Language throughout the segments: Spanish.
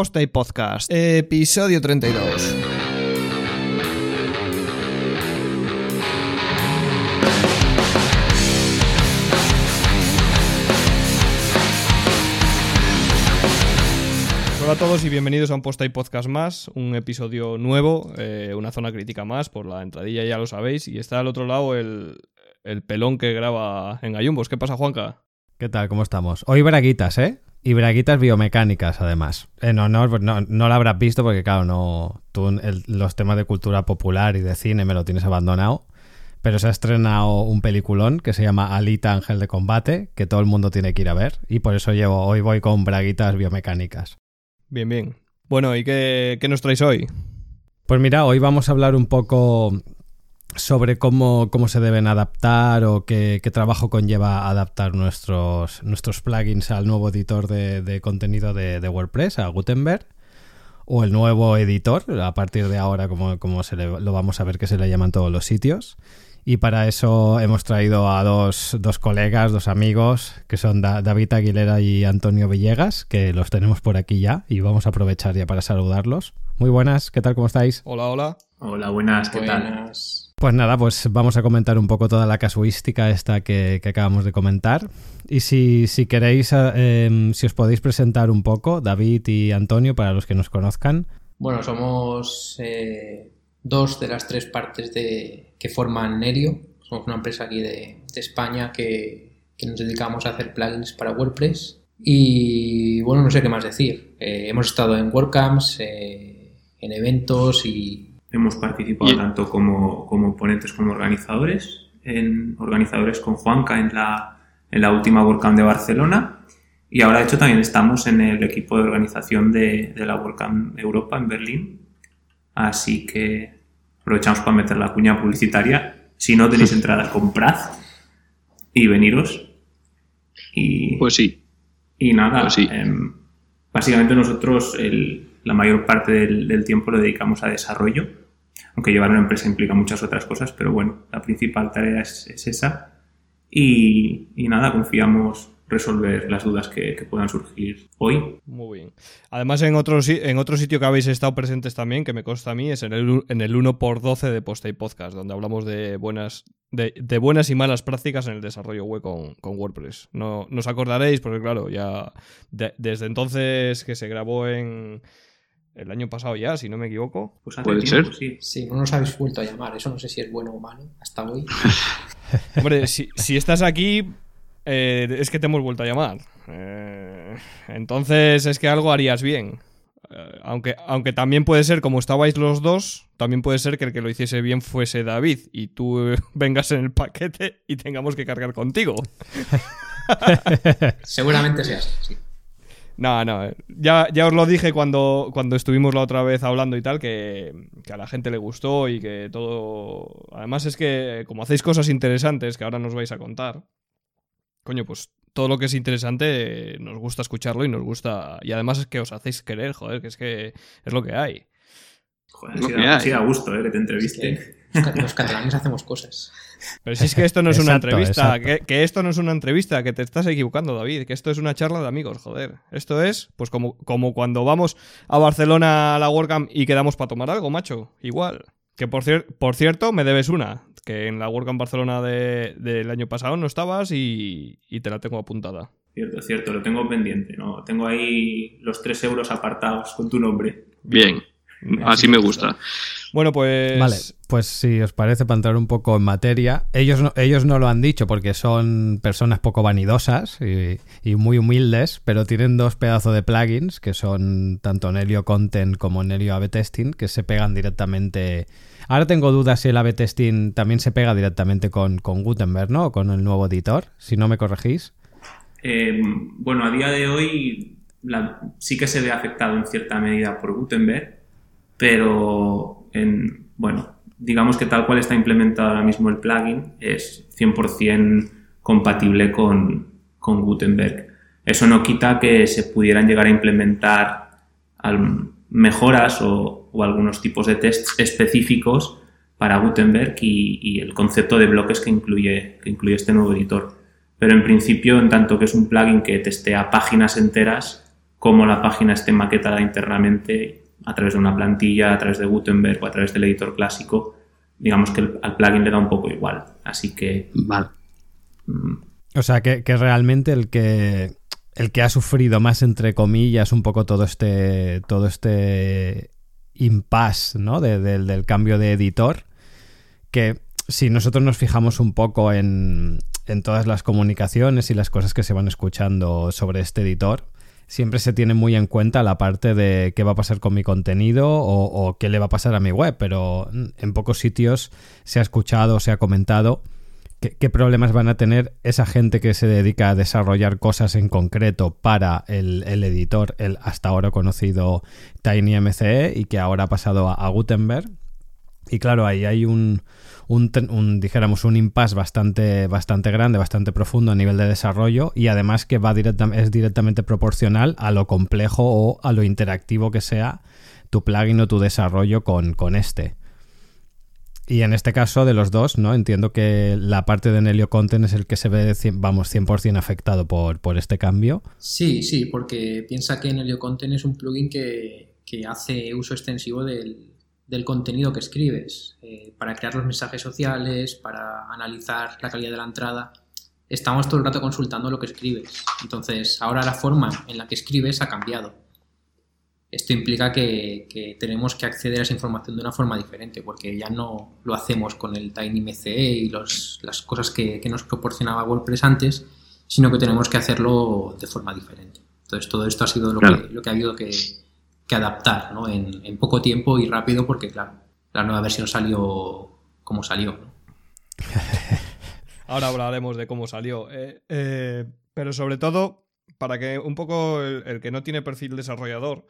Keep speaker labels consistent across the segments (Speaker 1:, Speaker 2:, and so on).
Speaker 1: Posta y Podcast, episodio 32. Hola a todos y bienvenidos a un Posta y Podcast más, un episodio nuevo, eh, una zona crítica más, por la entradilla ya lo sabéis, y está al otro lado el, el pelón que graba en Gallumbos. ¿Qué pasa, Juanca?
Speaker 2: ¿Qué tal? ¿Cómo estamos? Hoy braguitas, ¿eh? Y braguitas biomecánicas, además. En honor, pues no, no la habrás visto porque, claro, no tú el- los temas de cultura popular y de cine me lo tienes abandonado. Pero se ha estrenado un peliculón que se llama Alita Ángel de Combate, que todo el mundo tiene que ir a ver. Y por eso llevo, hoy voy con braguitas biomecánicas.
Speaker 1: Bien, bien. Bueno, ¿y qué, qué nos traéis hoy?
Speaker 2: Pues mira, hoy vamos a hablar un poco sobre cómo, cómo se deben adaptar o qué, qué trabajo conlleva adaptar nuestros, nuestros plugins al nuevo editor de, de contenido de, de WordPress, a Gutenberg, o el nuevo editor, a partir de ahora, como, como se le- lo vamos a ver que se le llaman todos los sitios. Y para eso hemos traído a dos, dos colegas, dos amigos, que son Da- David Aguilera y Antonio Villegas, que los tenemos por aquí ya y vamos a aprovechar ya para saludarlos. Muy buenas, ¿qué tal? ¿Cómo estáis?
Speaker 1: Hola, hola.
Speaker 3: Hola, buenas, ¿qué tal?
Speaker 2: Pues nada, pues vamos a comentar un poco toda la casuística esta que, acabamos de comentar. Y si, si queréis, eh, em, si os podéis presentar un poco, David y Antonio, para los que nos conozcan.
Speaker 4: Bueno, somos eh, dos de las tres partes de, que forman Nerio. Somos una empresa aquí de, España que, nos dedicamos a hacer plugins para WordPress. Y bueno, no sé qué más decir. Eh, hemos estado en WordCamps, en eventos y
Speaker 3: Hemos participado
Speaker 5: Y-
Speaker 3: tanto como, como ponentes como organizadores, en organizadores con Juanca en la, en la última WordCamp de Barcelona y ahora de hecho también estamos en el equipo de organización de, de la WordCamp Europa en Berlín. Así que aprovechamos para meter la cuña publicitaria. Si no tenéis entradas, comprad y veniros. Y,
Speaker 5: Pues sí.
Speaker 3: Y nada,
Speaker 5: Pues sí.
Speaker 3: em, básicamente nosotros el- la mayor parte del, del tiempo lo dedicamos a desarrollo, aunque llevar una empresa implica muchas otras cosas, pero bueno, la principal tarea es, es esa. Y, nada, confiamos resolver las dudas que, que puedan surgir hoy.
Speaker 1: Muy bien. Además, en otro, en otro sitio que habéis estado presentes también, que me consta a mí, es en el, en el 1x12 de Posta y Podcast, donde hablamos de buenas, de, buenas y malas prácticas en el desarrollo web con, con WordPress. No, nos acordaréis, porque claro, ya de- desde entonces que se grabó en el año pasado ya, si no me equivoco.
Speaker 3: Pues hace
Speaker 5: Puede
Speaker 3: tiempo,
Speaker 5: ser.
Speaker 3: sí.
Speaker 4: sí, no nos habéis vuelto a llamar. Eso no sé si es bueno o malo hasta hoy.
Speaker 1: Hombre, si, si estás aquí, eh, es que te hemos vuelto a llamar. Eh, entonces es que algo harías bien. Eh, aunque, aunque también puede ser, como estabais los dos, también puede ser que el que lo hiciese bien fuese David y tú eh, vengas en el paquete y tengamos que cargar contigo.
Speaker 4: Seguramente sea así, sí.
Speaker 1: No, no, eh, ya, ya os lo dije cuando, cuando estuvimos la otra vez hablando y tal, que, que a la gente le gustó y que todo... Además es que como hacéis cosas interesantes que ahora nos vais a contar, coño, pues todo lo que es interesante eh, nos gusta escucharlo y nos gusta... Y además es que os hacéis querer, joder, que es que es lo que hay.
Speaker 3: Joder, así da, gusto eh, que te
Speaker 4: Es
Speaker 3: entrevisten.
Speaker 4: los catalanes hacemos cosas.
Speaker 1: Pero si es que esto no es una entrevista, que, que esto no es una entrevista, que te estás equivocando, David, que esto es una charla de amigos, joder. Esto es, pues como, como cuando vamos a Barcelona a la WordCamp y quedamos para tomar algo, macho. Igual. Que por, cier- por cierto, me debes una, que en la WordCamp Barcelona de- del año pasado no estabas y, y te la tengo apuntada.
Speaker 3: Cierto, cierto, lo tengo pendiente. ¿no? Tengo ahí los 3 euros apartados con tu nombre.
Speaker 5: Bien. Así me gusta.
Speaker 1: Bueno, pues...
Speaker 2: Vale, pues si os parece, para entrar un poco en materia, ellos no, ellos no lo han dicho porque son personas poco vanidosas y, muy humildes, pero tienen dos pedazos de plugins que son tanto Nelio Content como Nelio AB Testing que se pegan directamente. Ahora tengo dudas si el AB Testing también se pega directamente con, con Gutenberg, ¿no? O con el nuevo editor, si no me corregís.
Speaker 3: Eh, bueno, a día de hoy sí que se ve afectado en cierta medida por Gutenberg, pero en, bueno, digamos que tal cual está implementado ahora mismo el plugin es 100% compatible con, con Gutenberg. Eso no quita que se pudieran llegar a implementar mejoras o, algunos tipos de tests específicos para Gutenberg y, y el concepto de bloques que incluye, incluye este nuevo editor. Pero en principio, en tanto que es un plugin que testea páginas enteras, cómo la página esté maquetada internamente a través de una plantilla, a través de Gutenberg o a través del editor clásico, digamos que al plugin le da un poco igual. Así que...
Speaker 5: Vale.
Speaker 2: Mm. O sea, que, realmente el que, el que ha sufrido más, entre comillas, un poco todo este, todo este impasse ¿no? del cambio de editor, que si nosotros nos fijamos un poco en, en todas las comunicaciones y las cosas que se van escuchando sobre este editor, siempre se tiene muy en cuenta la parte de qué va a pasar con mi contenido o, qué le va a pasar a mi web, pero en pocos sitios se ha escuchado, se ha comentado qué, problemas van a tener esa gente que se dedica a desarrollar cosas en concreto para el, editor, el hasta ahora conocido TinyMCE y que ahora ha pasado a Gutenberg. Y claro, ahí hay un, un, dijéramos, un impasse bastante, bastante grande, bastante profundo a nivel de desarrollo y además que va es directamente proporcional a lo complejo o a lo interactivo que sea tu plugin o tu desarrollo con, con este. Y en este caso de los dos, ¿no? Entiendo que la parte de Nelio Content es el que se ve, vamos, 100% afectado por, por este cambio.
Speaker 4: Sí, sí, porque piensa que Nelio Content es un plugin que, que hace uso extensivo del, del contenido que escribes, eh, para crear los mensajes sociales, para analizar la calidad de la entrada. Estamos todo el rato consultando lo que escribes. Entonces, ahora la forma en la que escribes ha cambiado. Esto implica que, tenemos que acceder a esa información de una forma diferente, porque ya no lo hacemos con el TinyMCE y las cosas que, nos proporcionaba WordPress antes, sino que tenemos que hacerlo de forma diferente. Entonces, todo esto ha sido lo, que, lo que ha habido que, que adaptar ¿no? en, poco tiempo y rápido porque, claro, la nueva versión salió como salió.
Speaker 1: Ahora hablaremos de cómo salió. Eh, eh, pero sobre todo, para que un poco el, que no tiene perfil desarrollador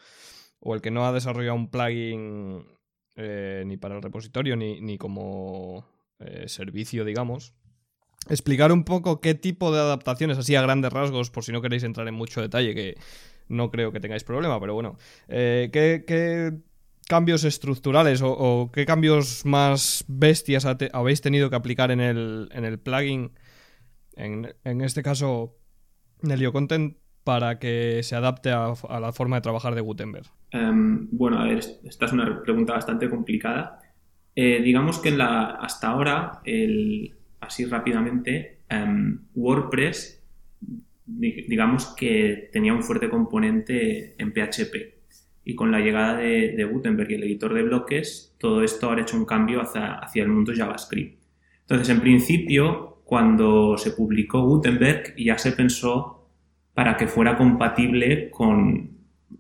Speaker 1: o el que no ha desarrollado un plugin eh, ni para el repositorio ni, ni como servicio, digamos, explicar un poco qué tipo de adaptaciones, así a grandes rasgos, por si no queréis entrar en mucho detalle, que no creo que tengáis problema, pero bueno. Eh, ¿qué, cambios estructurales o, qué cambios más bestias habéis tenido que aplicar en el, en el plugin, en, este caso Nelio Content, para que se adapte a, la forma de trabajar de Gutenberg?
Speaker 3: Em, bueno, a ver, esta es una pregunta bastante complicada. Eh, digamos que hasta ahora, así rápidamente, em, WordPress digamos que tenía un fuerte componente en PHP. Y con la llegada de, Gutenberg y el editor de bloques, todo esto ha hecho un cambio hacia, hacia el mundo JavaScript. Entonces, en principio, cuando se publicó Gutenberg, ya se pensó para que fuera compatible con,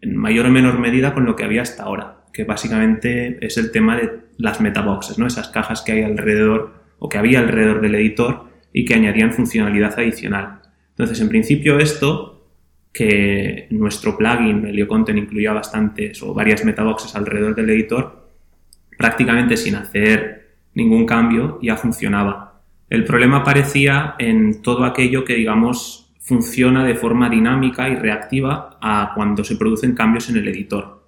Speaker 3: en mayor o menor medida, con lo que había hasta ahora, que básicamente es el tema de las metaboxes, ¿no? esas cajas que hay alrededor o que había alrededor del editor y que añadían funcionalidad adicional. Entonces, en principio esto, que nuestro plugin, Helio Content, incluía bastantes o varias metaboxes alrededor del editor, prácticamente sin hacer ningún cambio ya funcionaba. El problema aparecía en todo aquello que, digamos, funciona de forma dinámica y reactiva a cuando se producen cambios en el editor.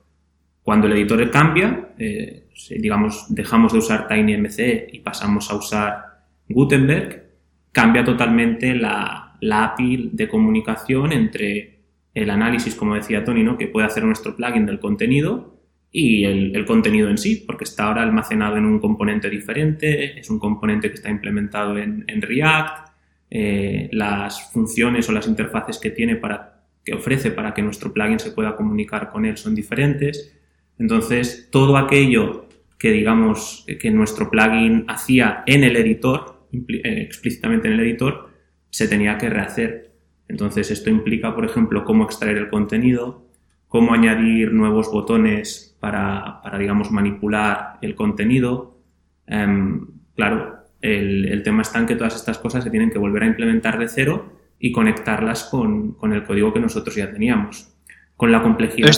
Speaker 3: Cuando el editor cambia, eh, digamos, dejamos de usar TinyMC y pasamos a usar Gutenberg, cambia totalmente la, la API de comunicación entre el análisis, como decía Tony, ¿no? que puede hacer nuestro plugin del contenido y el, contenido en sí, porque está ahora almacenado en un componente diferente, es un componente que está implementado en, React, eh, las funciones o las interfaces que tiene para, que ofrece para que nuestro plugin se pueda comunicar con él son diferentes. Entonces, todo aquello que digamos que nuestro plugin hacía en el editor, eh, explícitamente en el editor, se tenía que rehacer. Entonces esto implica, por ejemplo, cómo extraer el contenido, cómo añadir nuevos botones para, digamos, manipular el contenido. Em, claro, el, tema está en que todas estas cosas se tienen que volver a implementar de cero y conectarlas con, el código que nosotros ya teníamos. Con la complejidad,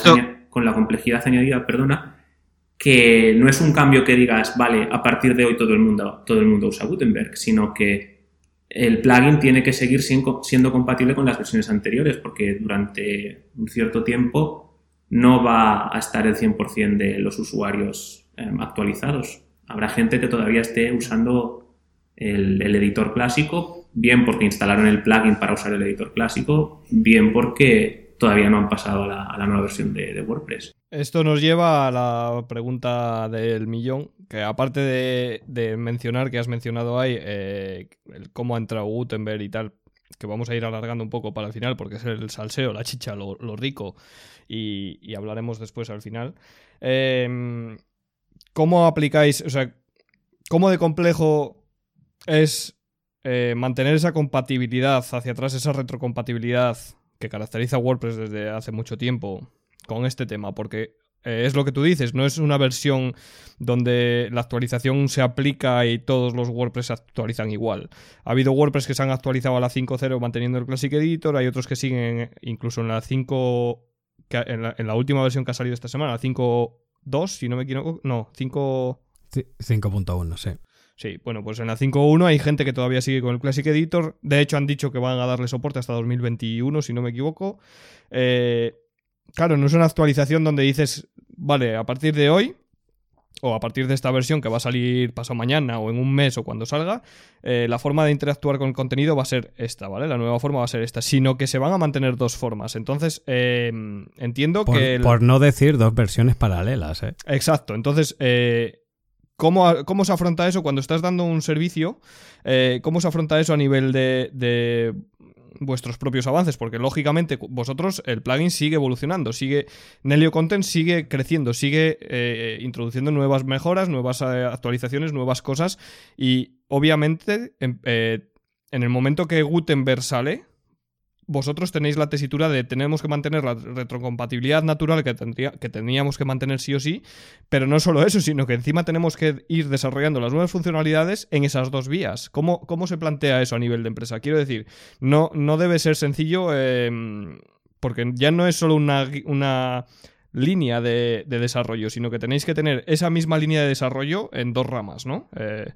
Speaker 3: con la complejidad añadida, perdona, que no es un cambio que digas, vale, a partir de hoy todo el mundo, todo el mundo usa Gutenberg, sino que el plugin tiene que seguir siendo compatible con las versiones anteriores porque durante un cierto tiempo no va a estar el 100% de los usuarios em, actualizados. Habrá gente que todavía esté usando el, editor clásico, bien porque instalaron el plugin para usar el editor clásico, bien porque todavía no han pasado a la, nueva versión de, de, WordPress.
Speaker 1: Esto nos lleva a la pregunta del millón, que aparte de, mencionar que has mencionado ahí eh, cómo ha entrado Gutenberg y tal, que vamos a ir alargando un poco para el final porque es el salseo, la chicha, lo, rico y, hablaremos después al final. Eh, ¿Cómo aplicáis, o sea, cómo de complejo es eh, mantener esa compatibilidad hacia atrás, esa retrocompatibilidad que caracteriza a WordPress desde hace mucho tiempo con este tema? Porque eh, es lo que tú dices, no es una versión donde la actualización se aplica y todos los WordPress se actualizan igual. Ha habido WordPress que se han actualizado a la 5.0 manteniendo el Classic Editor, hay otros que siguen incluso en la 5, en la, en la última versión que ha salido esta semana, la 5.2, si no me equivoco, no, 5...
Speaker 2: 5.1, sí.
Speaker 1: Sí, bueno, pues en la 5.1 hay gente que todavía sigue con el Classic Editor. De hecho, han dicho que van a darle soporte hasta 2021, si no me equivoco. Eh, claro, no es una actualización donde dices, vale, a partir de hoy, o a partir de esta versión que va a salir pasado mañana o en un mes o cuando salga, eh, la forma de interactuar con el contenido va a ser esta, ¿vale? La nueva forma va a ser esta, sino que se van a mantener dos formas. Entonces, eh, entiendo
Speaker 2: por,
Speaker 1: que... El...
Speaker 2: Por no decir dos versiones paralelas, ¿eh?
Speaker 1: Exacto, entonces... Eh, ¿Cómo, ¿Cómo, se afronta eso cuando estás dando un servicio? Eh, ¿Cómo se afronta eso a nivel de, de, vuestros propios avances? Porque lógicamente vosotros, el plugin sigue evolucionando, sigue, Nelio Content sigue creciendo, sigue eh, introduciendo nuevas mejoras, nuevas eh, actualizaciones, nuevas cosas y obviamente en, en el momento que Gutenberg sale, vosotros tenéis la tesitura de tenemos que mantener la retrocompatibilidad natural que, tendría, que teníamos que mantener sí o sí, pero no solo eso, sino que encima tenemos que ir desarrollando las nuevas funcionalidades en esas dos vías. ¿Cómo, cómo se plantea eso a nivel de empresa? Quiero decir, no, no debe ser sencillo eh, porque ya no es solo una, una línea de, de, desarrollo, sino que tenéis que tener esa misma línea de desarrollo en dos ramas, ¿no? Eh,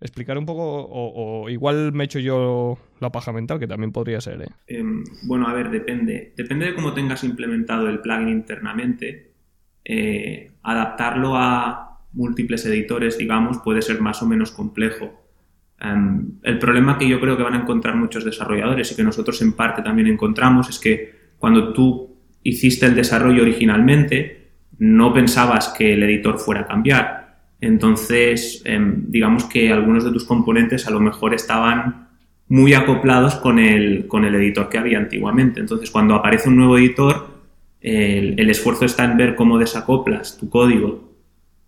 Speaker 1: explicar un poco, o, o, igual me echo yo la paja mental, que también podría ser. ¿eh?
Speaker 3: Eh, bueno, a ver, depende. Depende de cómo tengas implementado el plugin internamente. Eh, adaptarlo a múltiples editores, digamos, puede ser más o menos complejo. Um, el problema que yo creo que van a encontrar muchos desarrolladores y que nosotros en parte también encontramos es que cuando tú hiciste el desarrollo originalmente, no pensabas que el editor fuera a cambiar entonces, eh, digamos que algunos de tus componentes a lo mejor estaban muy acoplados con el, con el editor que había antiguamente. Entonces, cuando aparece un nuevo editor, el, el, esfuerzo está en ver cómo desacoplas tu código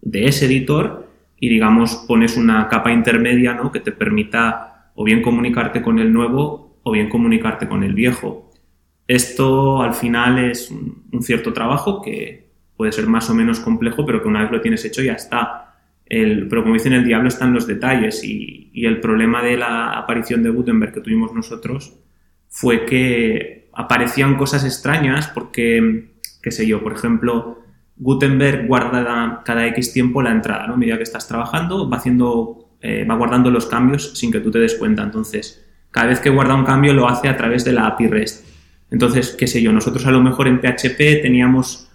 Speaker 3: de ese editor y, digamos, pones una capa intermedia ¿no? que te permita o bien comunicarte con el nuevo o bien comunicarte con el viejo. Esto al final es un, un cierto trabajo que puede ser más o menos complejo, pero que una vez lo tienes hecho ya está. El, pero como dicen, el diablo está en los detalles y, y, el problema de la aparición de Gutenberg que tuvimos nosotros fue que aparecían cosas extrañas porque, qué sé yo, por ejemplo, Gutenberg guarda cada X tiempo la entrada, ¿no? A medida que estás trabajando, va haciendo, eh, va guardando los cambios sin que tú te des cuenta. Entonces, cada vez que guarda un cambio lo hace a través de la API REST. Entonces, qué sé yo, nosotros a lo mejor en PHP teníamos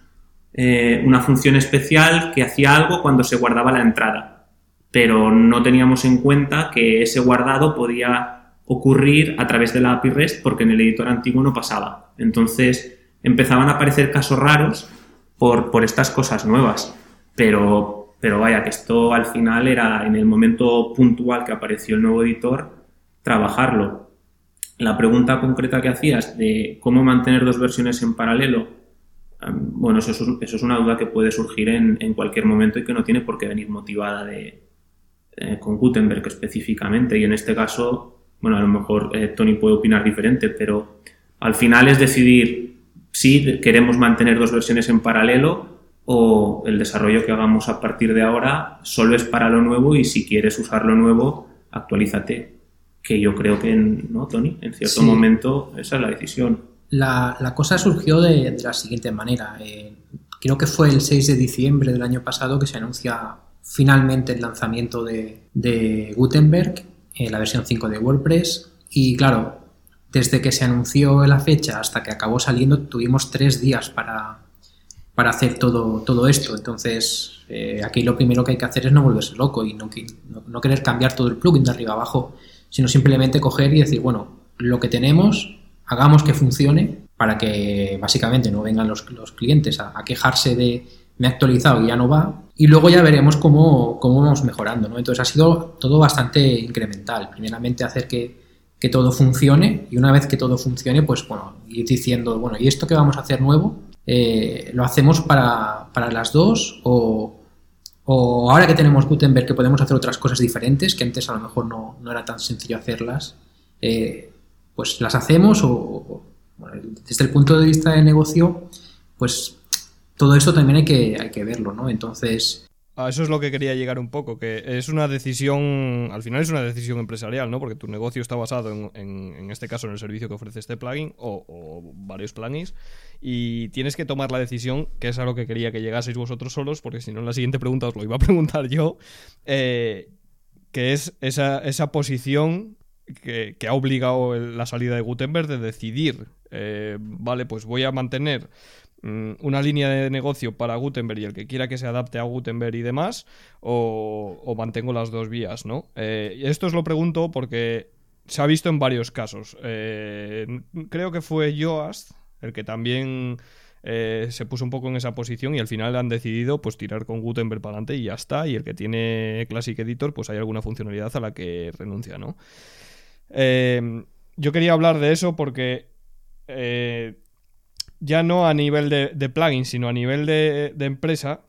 Speaker 3: eh, una función especial que hacía algo cuando se guardaba la entrada, pero no teníamos en cuenta que ese guardado podía ocurrir a través de la API REST porque en el editor antiguo no pasaba. Entonces empezaban a aparecer casos raros por, por estas cosas nuevas, pero, pero vaya, que esto al final era en el momento puntual que apareció el nuevo editor, trabajarlo. La pregunta concreta que hacías de cómo mantener dos versiones en paralelo bueno, eso es, eso es, una duda que puede surgir en, en, cualquier momento y que no tiene por qué venir motivada de, eh, con Gutenberg específicamente. Y en este caso, bueno, a lo mejor eh, Tony puede opinar diferente, pero al final es decidir si queremos mantener dos versiones en paralelo o el desarrollo que hagamos a partir de ahora solo es para lo nuevo y si quieres usar lo nuevo, actualízate. Que yo creo que, ¿no, Tony? En cierto sí. momento esa es la decisión.
Speaker 4: La, cosa surgió de, de, la siguiente manera. Eh, creo que fue el 6 de diciembre del año pasado que se anuncia finalmente el lanzamiento de, de Gutenberg, eh, la versión 5 de WordPress. Y claro, desde que se anunció la fecha hasta que acabó saliendo, tuvimos tres días para, para hacer todo, todo esto. Entonces, eh, aquí lo primero que hay que hacer es no volverse loco y no, no, no querer cambiar todo el plugin de arriba abajo, sino simplemente coger y decir, bueno, lo que tenemos hagamos que funcione para que básicamente no vengan los, clientes a, quejarse de me he actualizado y ya no va. Y luego ya veremos cómo, cómo vamos mejorando. ¿no? Entonces ha sido todo bastante incremental. Primeramente hacer que, que todo funcione y una vez que todo funcione, pues bueno, ir diciendo, bueno, ¿y esto que vamos a hacer nuevo? Eh, ¿Lo hacemos para, para las dos o, o, ahora que tenemos Gutenberg que podemos hacer otras cosas diferentes que antes a lo mejor no, no era tan sencillo hacerlas? Eh, pues las hacemos o, desde el punto de vista de negocio, pues todo esto también hay que, hay que verlo, ¿no? Entonces...
Speaker 1: A eso es lo que quería llegar un poco, que es una decisión, al final es una decisión empresarial, ¿no? Porque tu negocio está basado en, en, este caso en el servicio que ofrece este plugin o, varios plugins y tienes que tomar la decisión, que es a lo que quería que llegaseis vosotros solos, porque si no la siguiente pregunta os lo iba a preguntar yo, eh, que es esa, esa posición que, ha obligado la salida de Gutenberg de decidir, eh, vale, pues voy a mantener mm, una línea de negocio para Gutenberg y el que quiera que se adapte a Gutenberg y demás, o, mantengo las dos vías, ¿no? Eh, esto os lo pregunto porque se ha visto en varios casos. Eh, creo que fue Yoast el que también se puso un poco en esa posición y al final han decidido pues tirar con Gutenberg para adelante y ya está. Y el que tiene Classic Editor, pues hay alguna funcionalidad a la que renuncia, ¿no? Eh, yo quería hablar de eso porque eh, ya no a nivel de, de plugin, sino a nivel de empresa,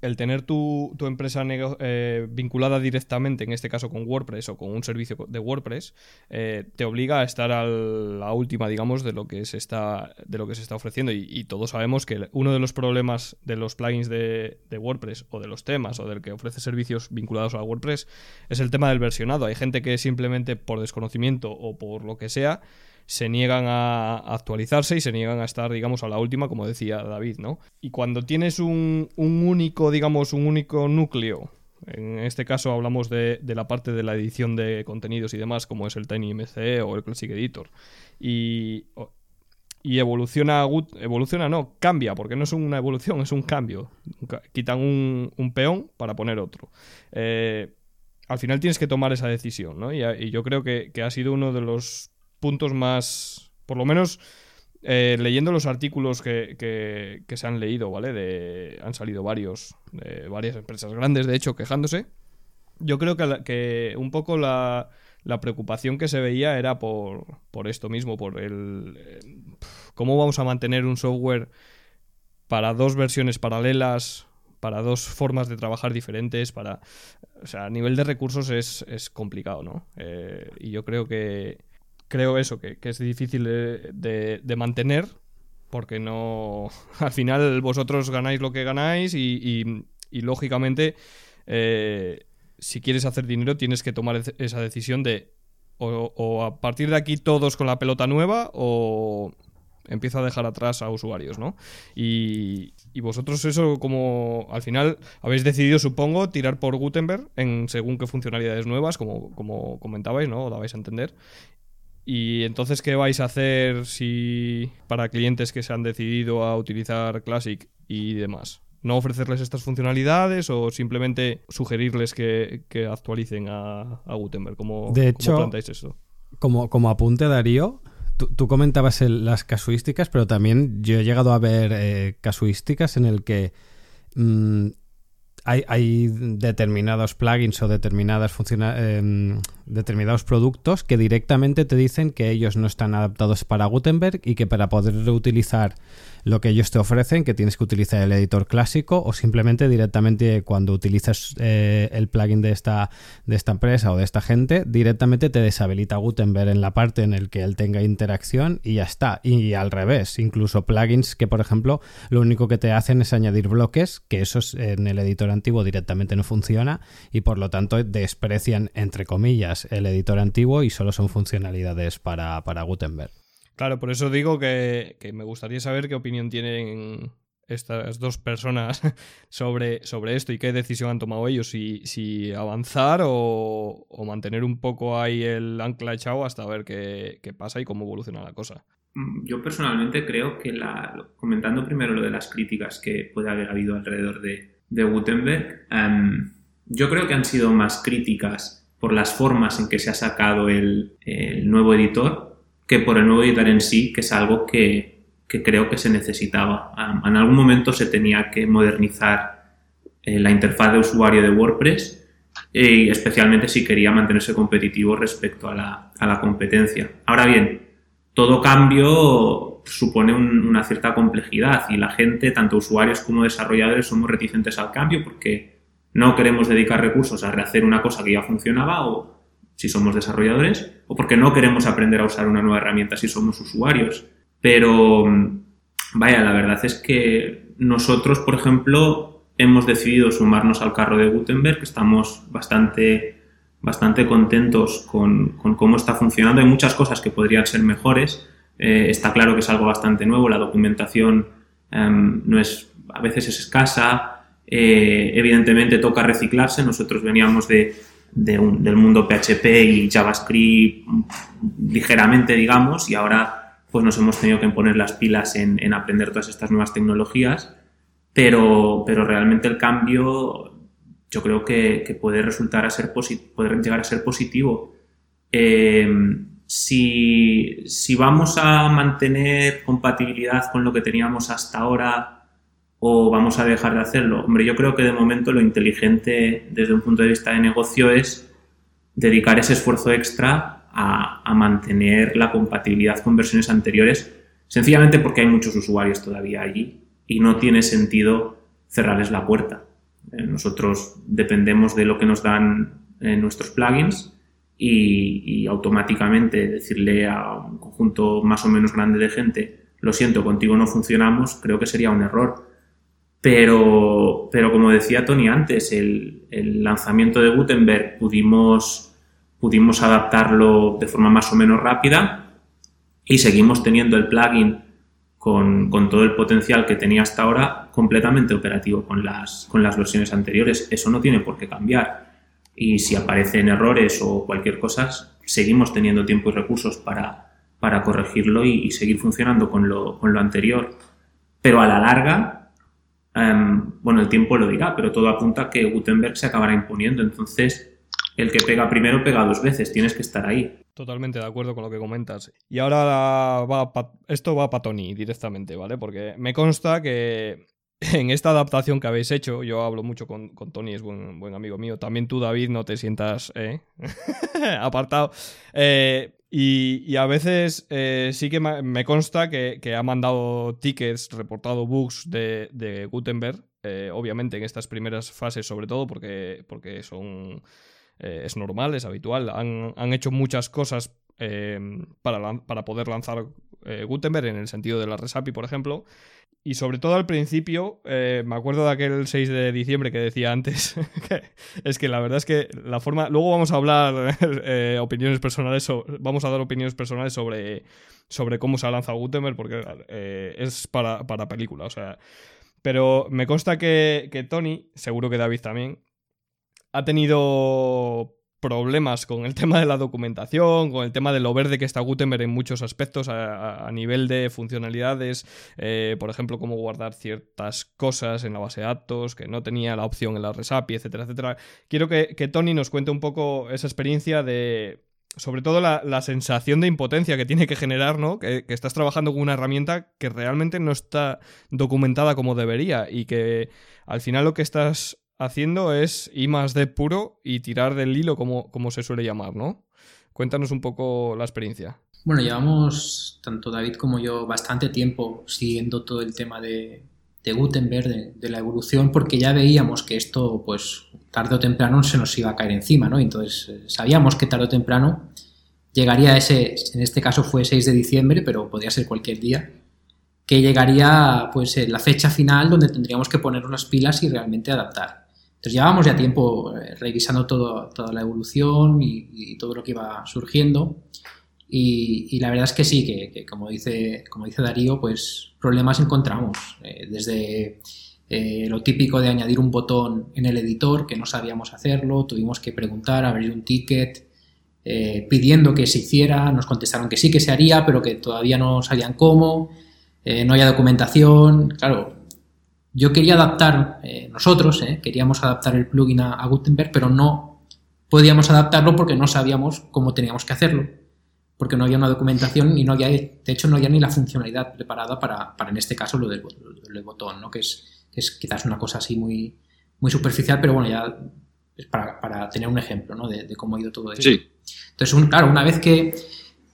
Speaker 1: el tener tu, empresa eh, vinculada directamente, en este caso con WordPress o con un servicio de WordPress, eh, te obliga a estar a la última, digamos, de lo que se está, de lo que se está ofreciendo. Y, todos sabemos que uno de los problemas de los plugins de, de, WordPress o de los temas o del que ofrece servicios vinculados a WordPress es el tema del versionado. Hay gente que simplemente por desconocimiento o por lo que sea se niegan a actualizarse y se niegan a estar, digamos, a la última, como decía David, ¿no? Y cuando tienes un, único, digamos, un único núcleo, en este caso hablamos de, la parte de la edición de contenidos y demás, como es el TinyMC o el Classic Editor, y, y evoluciona, evoluciona no, cambia, porque no es una evolución, es un cambio. Quitan un, peón para poner otro. Eh, al final tienes que tomar esa decisión, ¿no? Y, yo creo que, ha sido uno de los puntos más, por lo menos eh, leyendo los artículos que, que, se han leído, ¿vale? De, han salido varios, varias empresas grandes, de hecho, quejándose. Yo creo que, que un poco la, la, preocupación que se veía era por, por esto mismo, por el... Eh, ¿Cómo vamos a mantener un software para dos versiones paralelas, para dos formas de trabajar diferentes, para... O sea, a nivel de recursos es, es complicado, ¿no? Eh, y yo creo que, creo eso, que, es difícil de, mantener, porque no. Al final vosotros ganáis lo que ganáis y, lógicamente, eh, si quieres hacer dinero, tienes que tomar esa decisión de o, a partir de aquí todos con la pelota nueva o empiezo a dejar atrás a usuarios, ¿no? Y, y, vosotros eso como al final habéis decidido, supongo, tirar por Gutenberg en según qué funcionalidades nuevas, como, como comentabais, ¿no? O dabais a entender. Y entonces, ¿qué vais a hacer si para clientes que se han decidido a utilizar Classic y demás? ¿No ofrecerles estas funcionalidades o simplemente sugerirles que, actualicen a, Gutenberg? ¿Cómo,
Speaker 2: de hecho,
Speaker 1: planteáis eso?
Speaker 2: Como, como apunte, Darío, tú, comentabas las casuísticas, pero también yo he llegado a ver eh, casuísticas en el que mm, hay, determinados plugins o determinadas eh, determinados productos que directamente te dicen que ellos no están adaptados para Gutenberg y que para poder utilizar lo que ellos te ofrecen, que tienes que utilizar el editor clásico o simplemente directamente cuando utilizas eh, el plugin de esta, de esta empresa o de esta gente, directamente te deshabilita Gutenberg en la parte en el que él tenga interacción y ya está. Y al revés, incluso plugins que, por ejemplo, lo único que te hacen es añadir bloques, que eso en el editor antiguo directamente no funciona y por lo tanto desprecian, entre comillas, el editor antiguo y solo son funcionalidades para, para Gutenberg.
Speaker 1: Claro, por eso digo que, me gustaría saber qué opinión tienen estas dos personas sobre, sobre esto y qué decisión han tomado ellos, si, si avanzar o, mantener un poco ahí el ancla echado hasta ver qué, pasa y cómo evoluciona la cosa.
Speaker 3: Mm, yo personalmente creo que, la, comentando primero lo de las críticas que puede haber habido alrededor de, Gutenberg, em, yo creo que han sido más críticas por las formas en que se ha sacado el, nuevo editor que por el nuevo editor en sí, que es algo que, creo que se necesitaba. En algún momento se tenía que modernizar eh, la interfaz de usuario de WordPress, y especialmente si quería mantenerse competitivo respecto a la competencia. Ahora bien, todo cambio supone una cierta complejidad y la gente, tanto usuarios como desarrolladores, somos reticentes al cambio porque no queremos dedicar recursos a rehacer una cosa que ya funcionaba o si somos desarrolladores, o porque no queremos aprender a usar una nueva herramienta si somos usuarios. Pero, vaya, la verdad es que nosotros, por ejemplo, hemos decidido sumarnos al carro de Gutenberg, estamos bastante, bastante contentos con, cómo está funcionando. Hay muchas cosas que podrían ser mejores. Eh, está claro que es algo bastante nuevo, la documentación em, no es, a veces es escasa, eh, evidentemente toca reciclarse. Nosotros veníamos de, del mundo PHP y JavaScript ligeramente, digamos, y ahora pues nos hemos tenido que poner las pilas en, aprender todas estas nuevas tecnologías, pero, pero realmente el cambio yo creo que, puede resultar a ser poder llegar a ser positivo. Eh, si, si vamos a mantener compatibilidad con lo que teníamos hasta ahora o vamos a dejar de hacerlo? Hombre, yo creo que de momento lo inteligente desde un punto de vista de negocio es dedicar ese esfuerzo extra a, mantener la compatibilidad con versiones anteriores, sencillamente porque hay muchos usuarios todavía allí y no tiene sentido cerrarles la puerta. Eh, nosotros dependemos de lo que nos dan eh, nuestros plugins y, y, automáticamente decirle a un conjunto más o menos grande de gente, lo siento, contigo no funcionamos, creo que sería un error. Pero, pero como decía Tony antes, el, el lanzamiento de Gutenberg pudimos, pudimos adaptarlo de forma más o menos rápida y seguimos teniendo el plugin con, con, todo el potencial que tenía hasta ahora completamente operativo con las, con las versiones anteriores. Eso no tiene por qué cambiar. Y si aparecen errores o cualquier cosa, seguimos teniendo tiempo y recursos para, para corregirlo y, y seguir funcionando con lo, con lo anterior. Pero a la larga, Em, bueno, el tiempo lo dirá, pero todo apunta a que Gutenberg se acabará imponiendo. Entonces, el que pega primero pega dos veces, tienes que estar ahí.
Speaker 1: Totalmente de acuerdo con lo que comentas. Y ahora va esto va para Tony directamente, ¿vale? Porque me consta que en esta adaptación que habéis hecho, yo hablo mucho con, Tony, es buen, buen, amigo mío. También tú, David, no te sientas ¿eh? apartado. Eh, y, a veces eh, sí que me consta que, ha mandado tickets, reportado bugs de, Gutenberg, eh, obviamente en estas primeras fases sobre todo, porque, porque son, eh, es normal, es habitual. Han, hecho muchas cosas para, para, poder lanzar Gutenberg en el sentido de la Resapi, por ejemplo. Y sobre todo al principio, eh, me acuerdo de aquel 6 de diciembre que decía antes, es que la verdad es que la forma, luego vamos a hablar eh, opiniones personales, vamos a dar opiniones personales sobre, sobre cómo se ha lanzado Gutenberg, porque eh, es para, para, película, o sea, pero me consta que, que Tony, seguro que David también, ha tenido problemas con el tema de la documentación, con el tema de lo verde que está Gutenberg en muchos aspectos a, nivel de funcionalidades, eh, por ejemplo, cómo guardar ciertas cosas en la base de datos, que no tenía la opción en la Resapi, etcétera, etcétera. Quiero que, Tony nos cuente un poco esa experiencia de, sobre todo la, sensación de impotencia que tiene que generar, ¿no? Que, estás trabajando con una herramienta que realmente no está documentada como debería y que al final lo que estás haciendo es I más D puro y tirar del hilo, como, como se suele llamar, ¿no? Cuéntanos un poco la experiencia.
Speaker 4: Bueno, llevamos, tanto David como yo, bastante tiempo siguiendo todo el tema de, Gutenberg, de, la evolución, porque ya veíamos que esto, pues, tarde o temprano se nos iba a caer encima, ¿no? Entonces, eh, sabíamos que tarde o temprano llegaría ese, en este caso fue 6 de diciembre, pero podría ser cualquier día, que llegaría, pues, la fecha final donde tendríamos que poner unas pilas y realmente adaptar. Entonces llevábamos ya tiempo eh, revisando todo, toda la evolución y, todo lo que iba surgiendo. Y, la verdad es que sí, que, como, dice, como dice Darío, pues problemas encontramos. Eh, desde eh, lo típico de añadir un botón en el editor, que no sabíamos hacerlo, tuvimos que preguntar, abrir un ticket, pidiendo que se hiciera, nos contestaron que sí que se haría, pero que todavía no sabían cómo, no había documentación. Claro, yo quería adaptar, eh, nosotros eh, queríamos adaptar el plugin a, Gutenberg, pero no podíamos adaptarlo porque no sabíamos cómo teníamos que hacerlo. porque no había una documentación y no había, de hecho, no había ni la funcionalidad preparada para, para en este caso, lo del, lo del botón, ¿no? Que es, que es quizás una cosa así muy, muy superficial, pero bueno, ya es para, para tener un ejemplo, ¿no? De, de cómo ha ido todo eso.
Speaker 5: Sí.
Speaker 4: Entonces, un- claro, una vez que,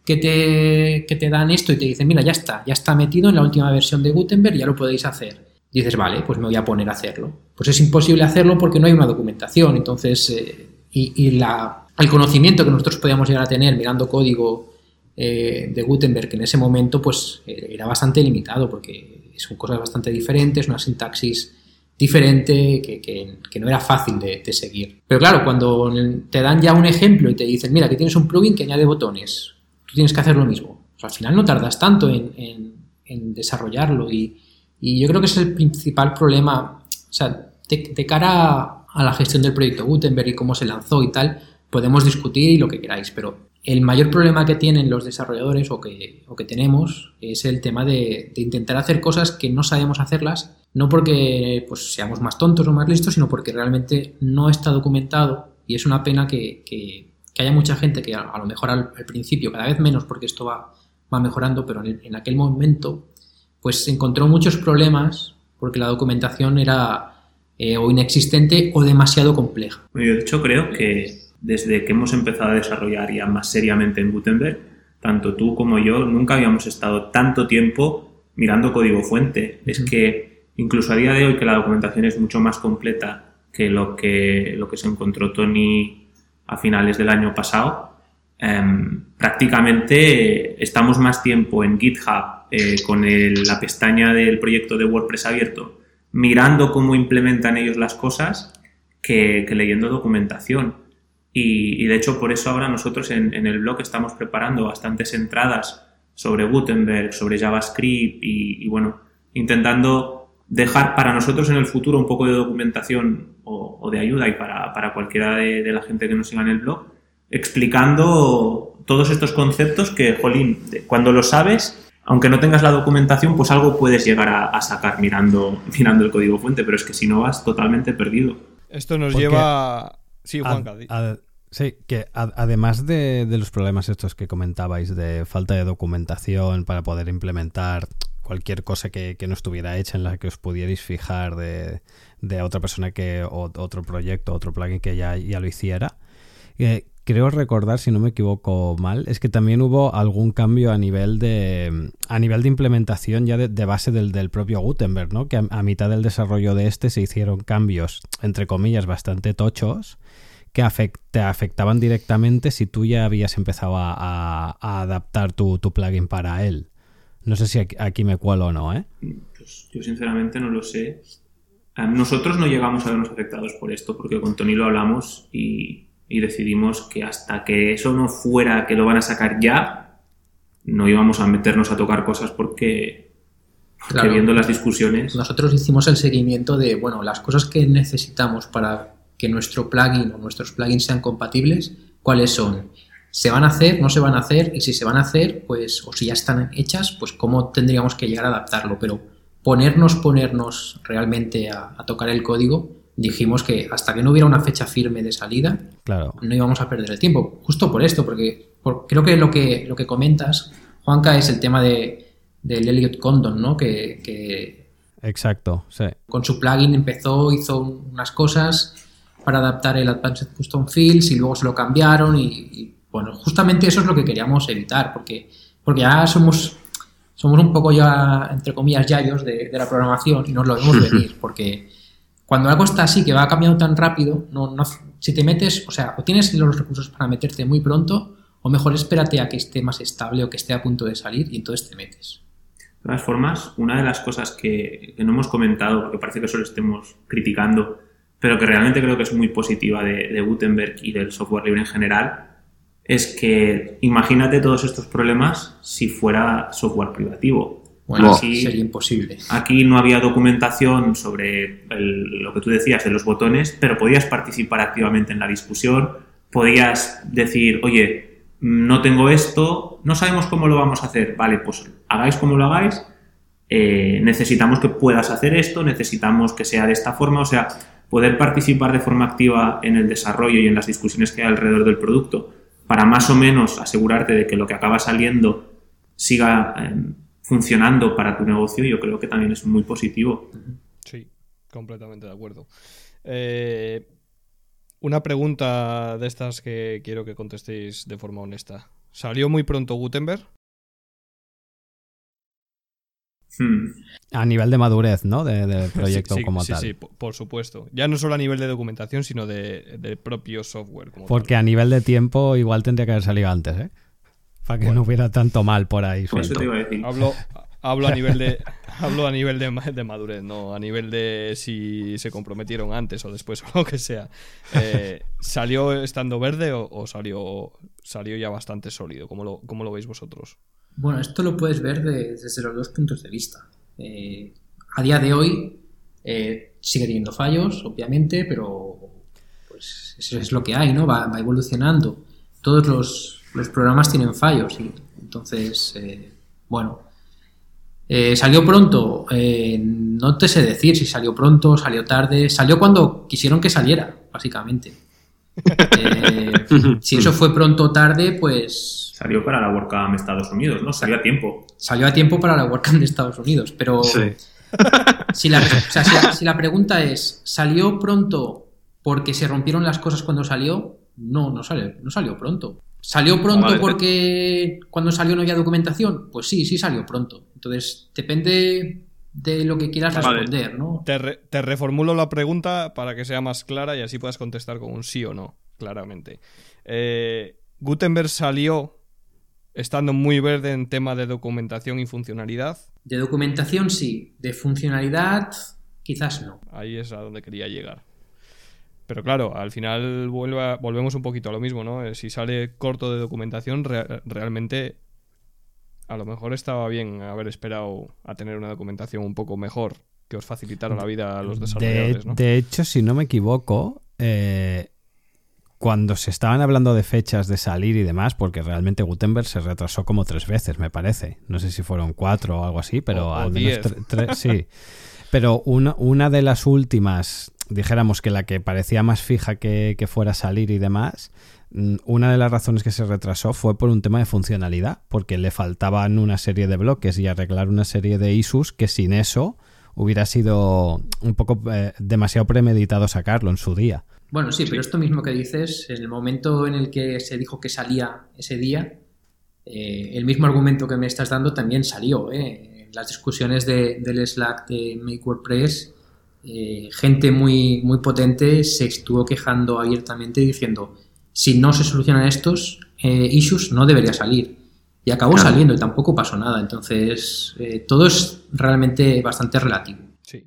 Speaker 4: que, te, que te dan esto y te dicen, mira, ya está, ya está metido en la última versión de Gutenberg, ya lo podéis hacer. Dices, vale, pues me voy a poner a hacerlo. Pues es imposible hacerlo porque no hay una documentación. Entonces, eh, y, y la, el conocimiento que nosotros podíamos llegar a tener mirando código eh, de Gutenberg en ese momento, pues eh, era bastante limitado porque son cosas bastante diferentes, una sintaxis diferente que, que- no era fácil de, seguir. Pero claro, cuando te dan ya un ejemplo y te dicen, mira, que tienes un plugin que añade botones, tú tienes que hacer lo mismo. Pues al final no tardas tanto en, en- en desarrollarlo y, y yo creo que es el principal problema, o sea, de, de cara a la gestión del proyecto Gutenberg y cómo se lanzó y tal, podemos discutir y lo que queráis, pero el mayor problema que tienen los desarrolladores o que, o que tenemos es el tema de, de intentar hacer cosas que no sabemos hacerlas, no porque pues, seamos más tontos o más listos, sino porque realmente no está documentado y es una pena que, que- que haya mucha gente que a, a lo mejor al, al principio, cada vez menos porque esto va, va mejorando, pero en, el- en aquel momento pues encontró muchos problemas porque la documentación era eh, o inexistente o demasiado compleja.
Speaker 3: Yo de hecho creo que desde que hemos empezado a desarrollar ya más seriamente en Gutenberg, tanto tú como yo nunca habíamos estado tanto tiempo mirando código fuente. Es que incluso a día de hoy que la documentación es mucho más completa que lo que, lo que se encontró Tony a finales del año pasado, em, prácticamente estamos más tiempo en GitHub eh, con el- la pestaña del proyecto de WordPress abierto, mirando cómo implementan ellos las cosas, que, que leyendo documentación. Y, y de hecho por eso ahora nosotros en, en el blog estamos preparando bastantes entradas sobre Gutenberg, sobre JavaScript y, y, bueno, intentando dejar para nosotros en el futuro un poco de documentación o, o de ayuda y para, para cualquiera de, de la gente que nos siga en el blog, explicando todos estos conceptos que, jolín, cuando lo sabes, aunque no tengas la documentación, pues algo puedes llegar a, a sacar mirando, mirando el código fuente, pero es que si no vas totalmente perdido.
Speaker 1: Esto nos
Speaker 2: Porque
Speaker 1: lleva... Sí, Juanca.
Speaker 2: ad- sí, que ad- además de, de los problemas estos que comentabais de falta de documentación para poder implementar cualquier cosa que, que no estuviera hecha en la que os pudierais fijar de, de otra persona que o- otro proyecto, otro plugin que ya, ya lo hiciera. eh, creo recordar, si no me equivoco mal, es que también hubo algún cambio a nivel de a nivel de implementación ya de, base del, del propio Gutenberg, ¿no? Que a, mitad del desarrollo de este se hicieron cambios, entre comillas, bastante tochos que te afectaban directamente si tú ya habías empezado a, adaptar tu, plugin para él. No sé si aquí, aquí me cuelo o no, ¿eh?
Speaker 3: Pues yo sinceramente no lo sé. Ah, Nosotros no llegamos a vernos afectados por esto porque con Tony lo hablamos y, y decidimos que hasta que eso no fuera que lo van a sacar ya, no íbamos a meternos a tocar cosas porque, porque
Speaker 4: Claro.
Speaker 3: viendo las discusiones...
Speaker 4: Nosotros hicimos el seguimiento de, bueno, las cosas que necesitamos para que nuestro plugin o nuestros plugins sean compatibles, ¿cuáles son? ¿Se van a hacer? ¿No se van a hacer? Y si se van a hacer, pues, o si ya están hechas, pues cómo tendríamos que llegar a adaptarlo. Pero ponernos, ponernos realmente a, a tocar el código, dijimos que hasta que no hubiera una fecha firme de salida,
Speaker 2: Claro.
Speaker 4: no íbamos a perder el tiempo. Justo por esto, porque por- creo que lo que lo que comentas, Juanca, es el tema de, del Elliot Condon, ¿no? Que, que
Speaker 2: Exacto, sí.
Speaker 4: con su plugin empezó, hizo unas cosas para adaptar el Advanced Custom Fields y luego se lo cambiaron y, y, bueno, justamente eso es lo que queríamos evitar porque, porque ya somos, somos un poco ya, entre comillas, yayos de, de la programación y nos lo vemos venir porque cuando algo está así, que va cambiando tan rápido, no, no, si te metes, o sea, o tienes los recursos para meterte muy pronto o mejor espérate a que esté más estable o que esté a punto de salir y entonces te metes.
Speaker 3: De todas formas, una de las cosas que, no hemos comentado, porque parece que solo estemos criticando, pero que realmente creo que es muy positiva de, de Gutenberg y del software libre en general, es que imagínate todos estos problemas si fuera software privativo.
Speaker 4: Bueno, sería imposible.
Speaker 3: Aquí no había documentación sobre el- lo que tú decías de los botones, pero podías participar activamente en la discusión, podías decir, oye, no tengo esto, no sabemos cómo lo vamos a hacer, vale, pues hagáis como lo hagáis, eh, necesitamos que puedas hacer esto, necesitamos que sea de esta forma, o sea, poder participar de forma activa en el desarrollo y en las discusiones que hay alrededor del producto para más o menos asegurarte de que lo que acaba saliendo siga eh, funcionando para tu negocio, yo creo que también es muy positivo.
Speaker 1: Sí, completamente de acuerdo. Eh, una pregunta de estas que quiero que contestéis de forma honesta. ¿Salió muy pronto Gutenberg?
Speaker 3: Hmm.
Speaker 2: A nivel de madurez, ¿no? De- del proyecto
Speaker 1: Sí, sí,
Speaker 2: como
Speaker 1: sí,
Speaker 2: tal.
Speaker 1: Sí, po- por supuesto. Ya no solo a nivel de documentación, sino de, del propio software. Como
Speaker 2: Porque
Speaker 1: tal.
Speaker 2: a nivel de tiempo igual tendría que haber salido antes, ¿eh? Para que no hubiera tanto mal por ahí.
Speaker 3: Por eso
Speaker 2: suelto.
Speaker 3: te iba a decir.
Speaker 1: Hablo, hablo a nivel de hablo a nivel de, de madurez, no a nivel de si se comprometieron antes o después o lo que sea. Eh, ¿Salió estando verde o, o salió salió ya bastante sólido? ¿Cómo lo, cómo lo veis vosotros?
Speaker 4: Bueno, esto lo puedes ver de- desde los dos puntos de vista. Eh, a día de hoy eh, sigue teniendo fallos, obviamente, pero pues eso es lo que hay, ¿no? Va, va evolucionando. Todos los, los programas tienen fallos y entonces, eh, bueno. Eh, ¿Salió pronto? Eh, no te sé decir si salió pronto, salió tarde. Salió cuando quisieron que saliera, básicamente. Eh, si eso fue pronto o tarde, pues
Speaker 3: Salió para la WordCamp Estados Unidos, ¿no? Salió a tiempo.
Speaker 4: salió a tiempo para la WordCamp de Estados Unidos, pero
Speaker 5: Sí.
Speaker 4: si, la, o sea, si, la, si la pregunta es, ¿salió pronto porque se rompieron las cosas cuando salió? No, no salió, no salió pronto. ¿Salió pronto
Speaker 5: Vale.
Speaker 4: porque cuando salió no había documentación? Pues sí, sí salió pronto. Entonces, depende de lo que quieras
Speaker 5: Vale.
Speaker 4: responder, ¿no?
Speaker 1: Te, re- te reformulo la pregunta para que sea más clara y así puedas contestar con un sí o no, claramente. Eh, Gutenberg salió estando muy verde en tema de documentación y funcionalidad.
Speaker 4: De documentación sí, de funcionalidad quizás no.
Speaker 1: Ahí es a donde quería llegar. Pero claro, al final vuelve a- volvemos un poquito a lo mismo, ¿no? Eh, Si sale corto de documentación, re- realmente a lo mejor estaba bien haber esperado a tener una documentación un poco mejor que os facilitara la vida a los
Speaker 2: De,
Speaker 1: desarrolladores, ¿no?
Speaker 2: de hecho, si no me equivoco, eh, cuando se estaban hablando de fechas de salir y demás, porque realmente Gutenberg se retrasó como tres veces, me parece. No sé si fueron cuatro o algo así, pero
Speaker 1: O- o
Speaker 2: al menos
Speaker 1: diez.
Speaker 2: tre- tres, sí. Pero una, una de las últimas, dijéramos que la que parecía más fija que, que fuera salir y demás, mm, una de las razones que se retrasó fue por un tema de funcionalidad, porque le faltaban una serie de bloques y arreglar una serie de issues que sin eso hubiera sido un poco eh, demasiado premeditado sacarlo en su día.
Speaker 4: Bueno, sí, pero esto mismo que dices, en el momento en el que se dijo que salía ese día, eh, el mismo argumento que me estás dando también salió. ¿eh? En las discusiones de- del Slack de Make WordPress, eh, gente muy, muy potente se estuvo quejando abiertamente diciendo, si no se solucionan estos eh, issues, no debería salir. Y acabó
Speaker 5: Claro.
Speaker 4: saliendo y tampoco pasó nada. Entonces, eh, todo es realmente bastante relativo.
Speaker 1: Sí.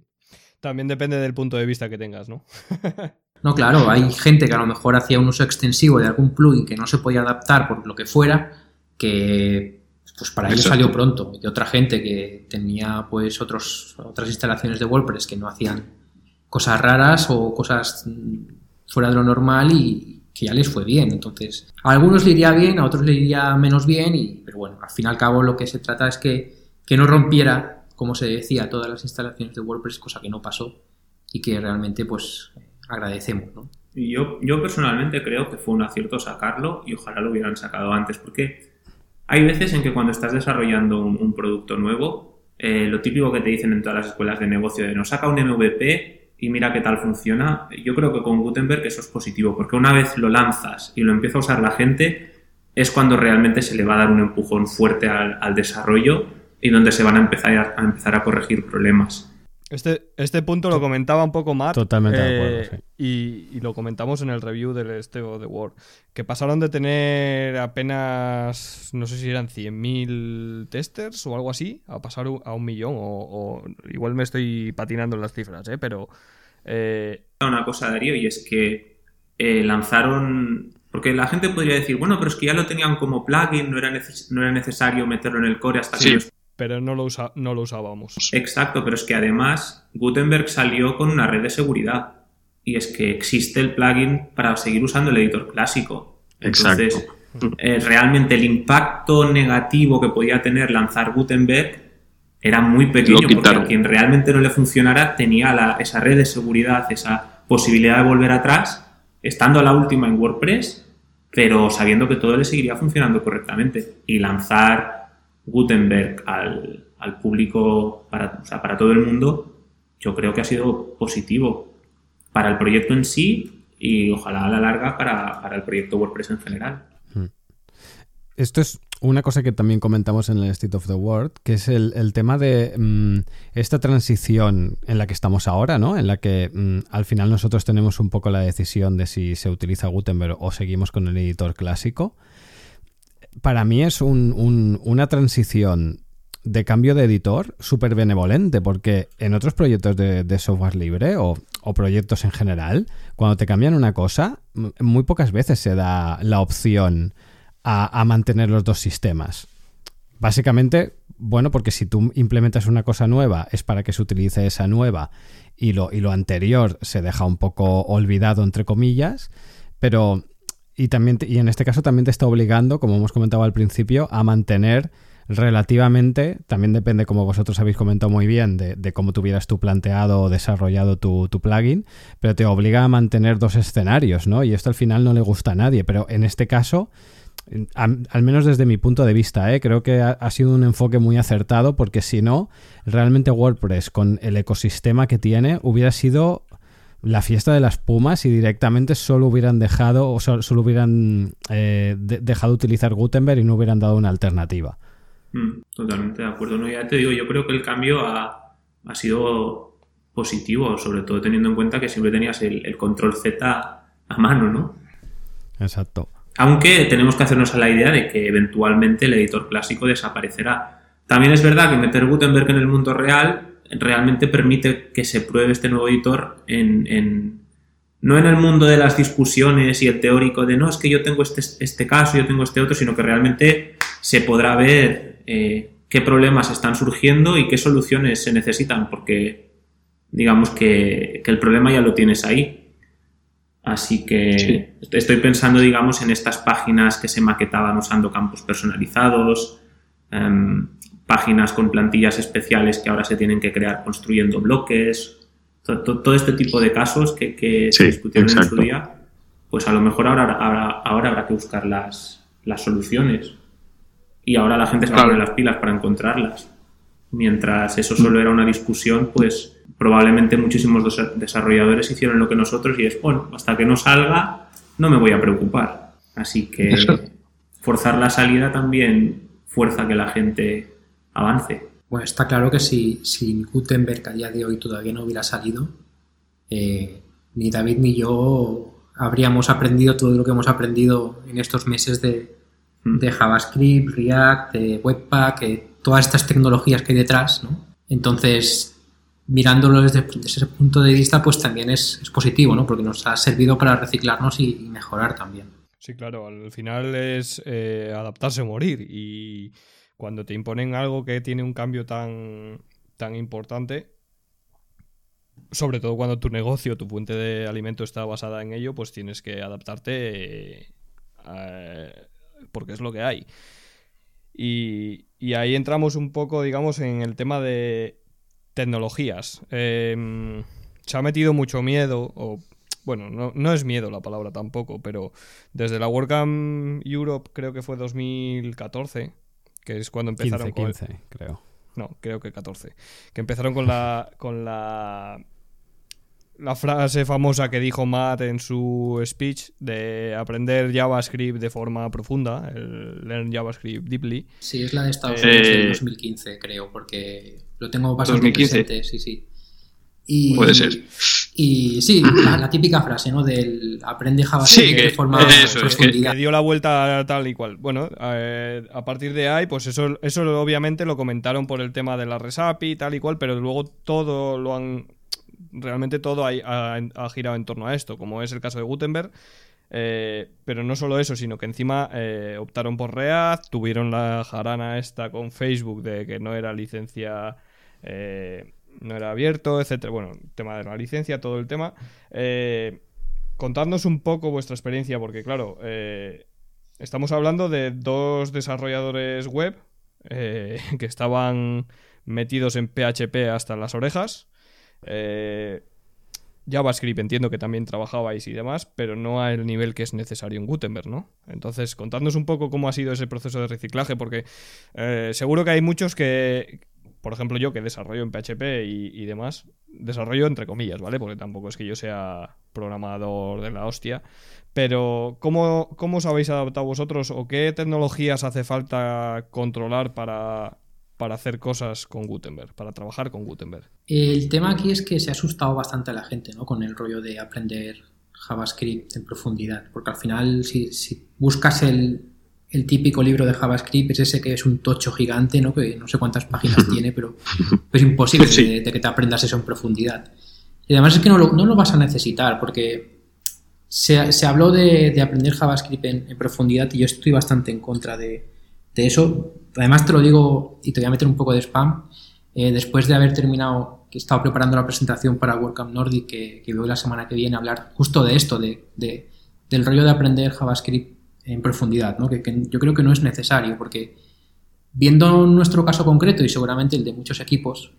Speaker 1: También depende del punto de vista que tengas, ¿no?
Speaker 4: No, claro, hay gente que a lo mejor hacía un uso extensivo de algún plugin que no se podía adaptar por lo que fuera, que pues para ellos salió pronto. Y otra gente que tenía pues otros, otras instalaciones de WordPress que no hacían cosas raras o cosas mm, fuera de lo normal y que ya les fue bien. Entonces, a algunos le iría bien, a otros le iría menos bien, y, pero bueno, al fin y al cabo lo que se trata es que, que no rompiera, como se decía, todas las instalaciones de WordPress, cosa que no pasó y que realmente pues agradecemos, ¿no?
Speaker 3: Y Yo, yo personalmente creo que fue un acierto sacarlo y ojalá lo hubieran sacado antes, porque hay veces en que cuando estás desarrollando un, producto nuevo, eh, lo típico que te dicen en todas las escuelas de negocio de no saca un MVP y mira qué tal funciona, yo creo que con Gutenberg eso es positivo, porque una vez lo lanzas y lo empieza a usar la gente, es cuando realmente se le va a dar un empujón fuerte al, desarrollo y donde se van a empezar a empezar a corregir problemas.
Speaker 1: Este, este punto lo comentaba un poco Matt.
Speaker 2: Totalmente de
Speaker 1: eh,
Speaker 2: acuerdo, sí.
Speaker 1: y, y lo comentamos en el review del Esteo de Word. Que pasaron de tener apenas, no sé si eran 100.000 testers o algo así, a pasar a un millón. O, o igual me estoy patinando en las cifras, ¿eh? pero eh,
Speaker 3: una cosa, Darío, y es que eh, lanzaron. Porque la gente podría decir, bueno, pero es que ya lo tenían como plugin, no era, neces- no era necesario meterlo en el core hasta
Speaker 5: Sí.
Speaker 3: que lo
Speaker 1: pero no lo, usa, no lo usábamos.
Speaker 3: Exacto, pero es que además Gutenberg salió con una red de seguridad. Y es que existe el plugin para seguir usando el editor clásico. Entonces,
Speaker 5: Exacto.
Speaker 3: eh, realmente el impacto negativo que podía tener lanzar Gutenberg era muy pequeño, porque a quien realmente no le funcionara tenía la- esa red de seguridad, esa posibilidad de volver atrás, estando a la última en WordPress pero sabiendo que todo le seguiría funcionando correctamente. Y lanzar Gutenberg al, al público, para, para todo el mundo, yo creo que ha sido positivo para el proyecto en sí y ojalá a la larga para, para el proyecto WordPress en general.
Speaker 2: Esto es una cosa que también comentamos en el State of the World, que es el, tema de mm, esta transición en la que estamos ahora, ¿no? En la que mm, al final nosotros tenemos un poco la decisión de si se utiliza Gutenberg o seguimos con el editor clásico. Para mí es una transición de cambio de editor súper benevolente, porque en otros proyectos de, software libre o, proyectos en general, cuando te cambian una cosa, muy pocas veces se da la opción a, mantener los dos sistemas. Básicamente, bueno, porque si tú implementas una cosa nueva es para que se utilice esa nueva y lo, y lo anterior se deja un poco olvidado, entre comillas, pero y también y en este caso también te está obligando, como hemos comentado al principio, a mantener relativamente, también depende como vosotros habéis comentado muy bien, de, cómo tuvieras tú planteado o desarrollado tu, tu, plugin, pero te obliga a mantener dos escenarios, ¿no? Y esto al final no le gusta a nadie, pero en este caso al, menos desde mi punto de vista, ¿eh? creo que ha, sido un enfoque muy acertado porque si no, realmente WordPress con el ecosistema que tiene hubiera sido la fiesta de las pumas y directamente solo hubieran dejado o solo, hubieran eh, dejado utilizar Gutenberg y no hubieran dado una alternativa.
Speaker 3: Mm, totalmente de acuerdo. No, ya te digo, yo creo que el cambio ha, sido positivo, sobre todo teniendo en cuenta que siempre tenías el, el control Z a mano, ¿no?
Speaker 2: Exacto.
Speaker 3: Aunque tenemos que hacernos a la idea de que eventualmente el editor clásico desaparecerá. También es verdad que meter Gutenberg en el mundo real realmente permite que se pruebe este nuevo editor en, no en el mundo de las discusiones y el teórico de no, es que yo tengo este, este caso, yo tengo este otro, sino que realmente se podrá ver eh, qué problemas están surgiendo y qué soluciones se necesitan, porque digamos que, que el problema ya lo tienes ahí. Así que estoy pensando, digamos, en estas páginas que se maquetaban usando campos personalizados, em, páginas con plantillas especiales que ahora se tienen que crear construyendo bloques, todo, este tipo de casos que, se discutieron en su día, pues a lo mejor ahora, ahora, habrá que buscar las, las soluciones. Y ahora la gente se va a poner las pilas para encontrarlas. Mientras eso solo era una discusión, pues probablemente muchísimos desarrolladores hicieron lo que nosotros y es, bueno, hasta que no salga no me voy a preocupar. Así que forzar la salida también fuerza que la gente avance.
Speaker 4: Bueno, está claro que si, si Gutenberg a día de hoy todavía no hubiera salido, eh, ni David ni yo habríamos aprendido todo lo que hemos aprendido en estos meses de, mm. de JavaScript, React, de Webpack, eh, todas estas tecnologías que hay detrás, ¿no? Entonces, mirándolo desde, ese punto de vista, pues también es, positivo, ¿no? Porque nos ha servido para reciclarnos y, mejorar también.
Speaker 1: Sí, claro, al final es eh, adaptarse o morir. Y cuando te imponen algo que tiene un cambio tan, tan importante, sobre todo cuando tu negocio, tu fuente de alimento está basada en ello, pues tienes que adaptarte eh, porque es lo que hay. Y, ahí entramos un poco, digamos, en el tema de tecnologías. Em, se ha metido mucho miedo, o bueno, no, es miedo la palabra tampoco, pero desde la WordCamp Europe creo que fue 2014, que es cuando empezaron
Speaker 2: 15, con... creo.
Speaker 1: No, creo que 14. Que empezaron con la, con la la frase famosa que dijo Matt en su speech de aprender JavaScript de forma profunda, el Learn JavaScript Deeply.
Speaker 4: Sí, es la de Estados Unidos de 2015, creo, porque lo tengo bastante 2015. presente, sí, sí.
Speaker 5: Y, Puede ser.
Speaker 4: Y sí, la, típica frase, ¿no? Del aprende JavaScript de forma
Speaker 1: eso, profunda. que, dio la vuelta tal y cual. Bueno, eh, a partir de ahí, pues eso, eso obviamente lo comentaron por el tema de la resapi y tal y cual, pero luego todo lo han realmente todo ha, girado en torno a esto, como es el caso de Gutenberg. Eh, pero no solo eso, sino que encima eh, optaron por React, tuvieron la jarana esta con Facebook de que no era licencia, eh, no era abierto, etcétera. Bueno, tema de la licencia, todo el tema. contadnos un poco vuestra experiencia, porque claro, estamos hablando de dos desarrolladores web que estaban metidos en PHP hasta las orejas. Eh, JavaScript entiendo que también trabajabais y demás, pero no al nivel que es necesario en Gutenberg, ¿no? Entonces, contadnos un poco cómo ha sido ese proceso de reciclaje, porque eh, seguro que hay muchos que, por ejemplo, yo que desarrollo en PHP y, demás, desarrollo entre comillas, ¿vale? Porque tampoco es que yo sea programador de la hostia. Pero, ¿cómo, ¿cómo os habéis adaptado vosotros o qué tecnologías hace falta controlar para para hacer cosas con Gutenberg, para trabajar con Gutenberg.
Speaker 4: El tema aquí es que se ha asustado bastante a la gente ¿no? con el rollo de aprender JavaScript en profundidad, porque al final si, buscas el, típico libro de JavaScript es ese que es un tocho gigante, ¿no? que no sé cuántas páginas tiene, pero es imposible de, que te aprendas eso en profundidad. Y además es que no lo, vas a necesitar, porque se, habló de, aprender JavaScript en profundidad y yo estoy bastante en contra de, de eso, además te lo digo y te voy a meter un poco de spam, eh, después de haber terminado, que he estado preparando la presentación para WordCamp Nordic, que, que voy la semana que viene a hablar justo de esto, de, del rollo de aprender JavaScript en profundidad, ¿no? que, yo creo que no es necesario, porque viendo nuestro caso concreto y seguramente el de muchos equipos,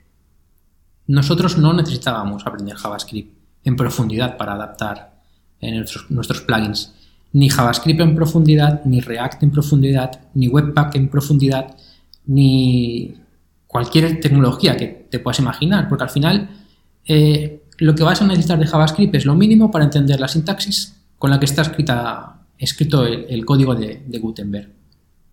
Speaker 4: nosotros no necesitábamos aprender JavaScript en profundidad para adaptar nuestros, nuestros plugins ni JavaScript en profundidad, ni React en profundidad, ni Webpack en profundidad, ni cualquier tecnología que te puedas imaginar, porque al final eh, lo que vas a necesitar de JavaScript es lo mínimo para entender la sintaxis con la que está escrita, escrito el, código de, Gutenberg.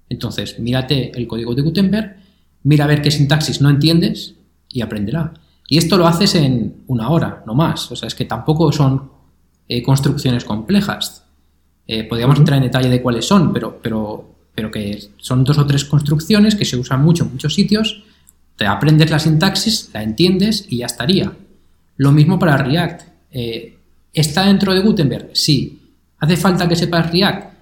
Speaker 4: Entonces, mírate el código de Gutenberg, mira a ver qué sintaxis no entiendes y aprenderá. Y esto lo haces en una hora, no más. O sea, es que tampoco son eh, construcciones complejas. Eh, podríamos entrar en detalle de cuáles son, pero, pero, pero que son dos o tres construcciones que se usan mucho en muchos sitios. Te aprendes la sintaxis, la entiendes y ya estaría. Lo mismo para React. Eh, ¿Está dentro de Gutenberg? Sí. ¿Hace falta que sepas React?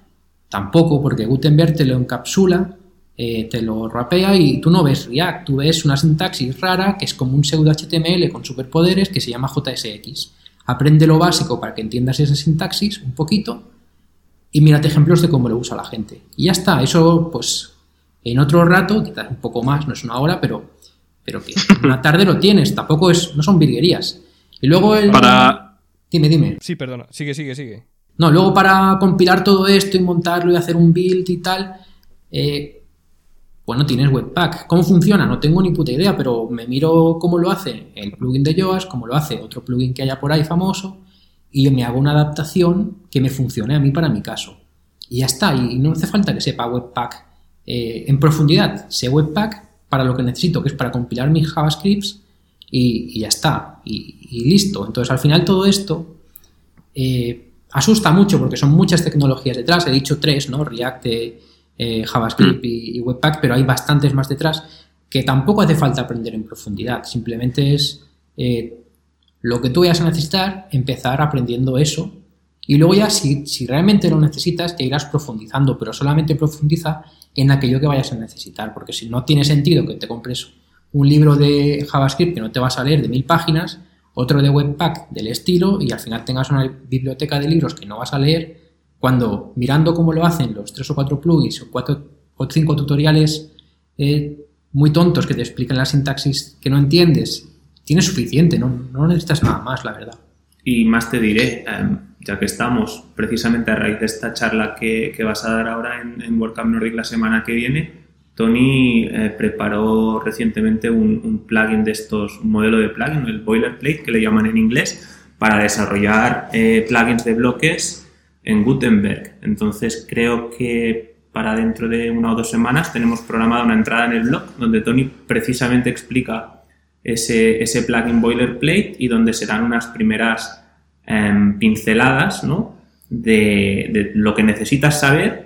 Speaker 4: Tampoco, porque Gutenberg te lo encapsula, eh, te lo rapea y tú no ves React, tú ves una sintaxis rara que es como un pseudo HTML con superpoderes que se llama JSX. Aprende lo básico para que entiendas esa sintaxis un poquito y mírate ejemplos de cómo lo usa la gente. Y ya está, eso pues en otro rato, quizás un poco más, no es una hora, pero, pero que una tarde lo tienes, tampoco es, no son virguerías. Y luego el...
Speaker 5: Para...
Speaker 4: Dime, dime.
Speaker 1: Sí, perdona, sigue, sigue, sigue.
Speaker 4: No, luego para compilar todo esto y montarlo y hacer un build y tal, eh, bueno, tienes Webpack. ¿Cómo funciona? No tengo ni puta idea, pero me miro cómo lo hace el plugin de Yoast, cómo lo hace otro plugin que haya por ahí famoso, y yo me hago una adaptación que me funcione a mí para mi caso. Y ya está, y no hace falta que sepa Webpack eh, en profundidad. Sé Webpack para lo que necesito, que es para compilar mis JavaScripts y, ya está, y, listo. Entonces al final todo esto eh, asusta mucho porque son muchas tecnologías detrás. He dicho tres, ¿no? React, eh, JavaScript y, y, Webpack, pero hay bastantes más detrás que tampoco hace falta aprender en profundidad. Simplemente es lo que tú vayas a necesitar, empezar aprendiendo eso. Y luego ya, si, si realmente lo necesitas, te irás profundizando, pero solamente profundiza en aquello que vayas a necesitar, porque si no tiene sentido que te compres un libro de JavaScript que no te vas a leer de mil páginas, otro de Webpack del estilo, y al final tengas una biblioteca de libros que no vas a leer, cuando mirando cómo lo hacen los tres o cuatro plugins o cuatro o cinco tutoriales eh, muy tontos que te explican la sintaxis que no entiendes tienes suficiente, no, no necesitas nada más, la verdad.
Speaker 3: Y más te diré, em, ya que estamos precisamente a raíz de esta charla que, que vas a dar ahora en, en WordCamp Nordic la semana que viene, Tony eh, preparó recientemente un, plugin de estos, un modelo de plugin, el boilerplate, que le llaman en inglés, para desarrollar eh, plugins de bloques en Gutenberg. Entonces creo que para dentro de una o dos semanas tenemos programada una entrada en el blog donde Tony precisamente explica ese, plugin boilerplate y donde se dan unas primeras em, pinceladas ¿no? de, lo que necesitas saber.